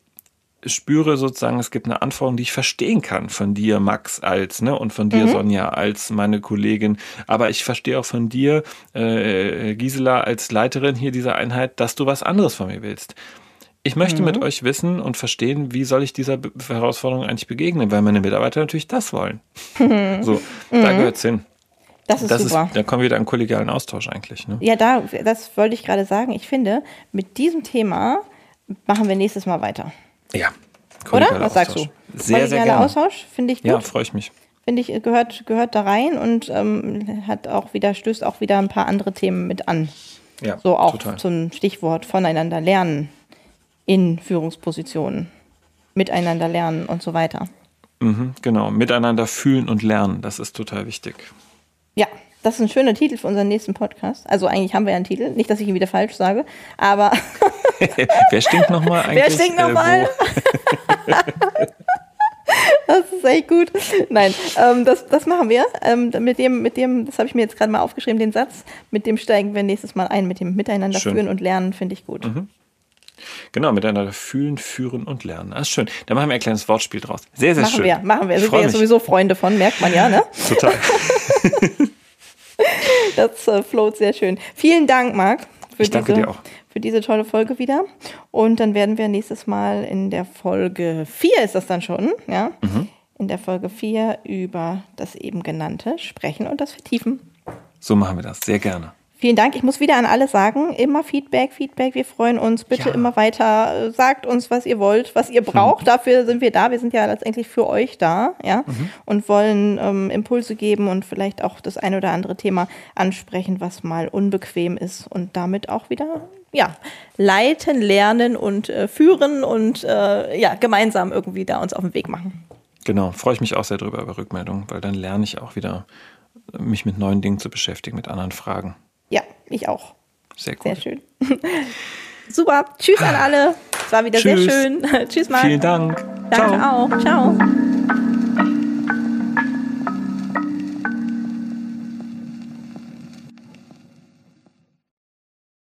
spüre sozusagen, es gibt eine Anforderung, die ich verstehen kann von dir, Max, als, ne, und von dir, mhm. Sonja, als meine Kollegin. Aber ich verstehe auch von dir, äh, Gisela, als Leiterin hier dieser Einheit, dass du was anderes von mir willst. Ich möchte mhm. mit euch wissen und verstehen, wie soll ich dieser Herausforderung eigentlich begegnen, weil meine Mitarbeiter natürlich das wollen. Mhm. <laughs> So, da gehört es hin. Das ist das super. Ist, da kommen wir wieder einen kollegialen Austausch eigentlich. Ne? Ja, da, das wollte ich gerade sagen. Ich finde, mit diesem Thema machen wir nächstes Mal weiter. Ja. Oder? Was sagst du? Sehr, sehr gerne. Austausch, finde ich gut. Ja, freue ich mich. Finde ich, gehört, gehört da rein und ähm, hat auch wieder, stößt auch wieder ein paar andere Themen mit an. Ja, so auch total. zum Stichwort voneinander lernen in Führungspositionen, miteinander lernen und so weiter. Mhm, genau, miteinander fühlen und lernen, das ist total wichtig. Ja, das ist ein schöner Titel für unseren nächsten Podcast. Also eigentlich haben wir ja einen Titel. Nicht, dass ich ihn wieder falsch sage, aber. <laughs> Wer stinkt nochmal eigentlich? Wer stinkt nochmal? Äh, das ist echt gut. Nein, ähm, das, das machen wir. Ähm, mit dem, mit dem, das habe ich mir jetzt gerade mal aufgeschrieben, den Satz. Mit dem steigen wir nächstes Mal ein. Mit dem Miteinander schön. führen und lernen finde ich gut. Mhm. Genau, miteinander fühlen, führen und lernen. Das ist schön. Da machen wir ein kleines Wortspiel draus. Sehr, sehr machen schön. Wir, machen wir. Sind wir ja sowieso Freunde von, merkt man ja, ne? <laughs> Total. <laughs> das äh, float sehr schön. Vielen Dank, Marc. Für ich danke diese, dir auch. Für diese tolle Folge wieder. Und dann werden wir nächstes Mal in der Folge 4 ist das dann schon, ja? Mhm. In der Folge 4 über das eben genannte sprechen und das vertiefen. So machen wir das, sehr gerne. Vielen Dank. Ich muss wieder an alle sagen, immer Feedback, Feedback. Wir freuen uns. Bitte ja. immer weiter. Sagt uns, was ihr wollt, was ihr braucht. Mhm. Dafür sind wir da. Wir sind ja letztendlich für euch da, ja, mhm. und wollen ähm, Impulse geben und vielleicht auch das ein oder andere Thema ansprechen, was mal unbequem ist und damit auch wieder ja, leiten, lernen und äh, führen und äh, ja, gemeinsam irgendwie da uns auf den Weg machen. Genau, freue ich mich auch sehr drüber über Rückmeldungen, weil dann lerne ich auch wieder, mich mit neuen Dingen zu beschäftigen, mit anderen Fragen. Ja, ich auch. Sehr gut. Sehr schön. <laughs> Super. Tschüss an alle. Es war wieder Tschüss. sehr schön. <laughs> Tschüss, Marc. Vielen Dank. Danke Ciao. auch. Ciao.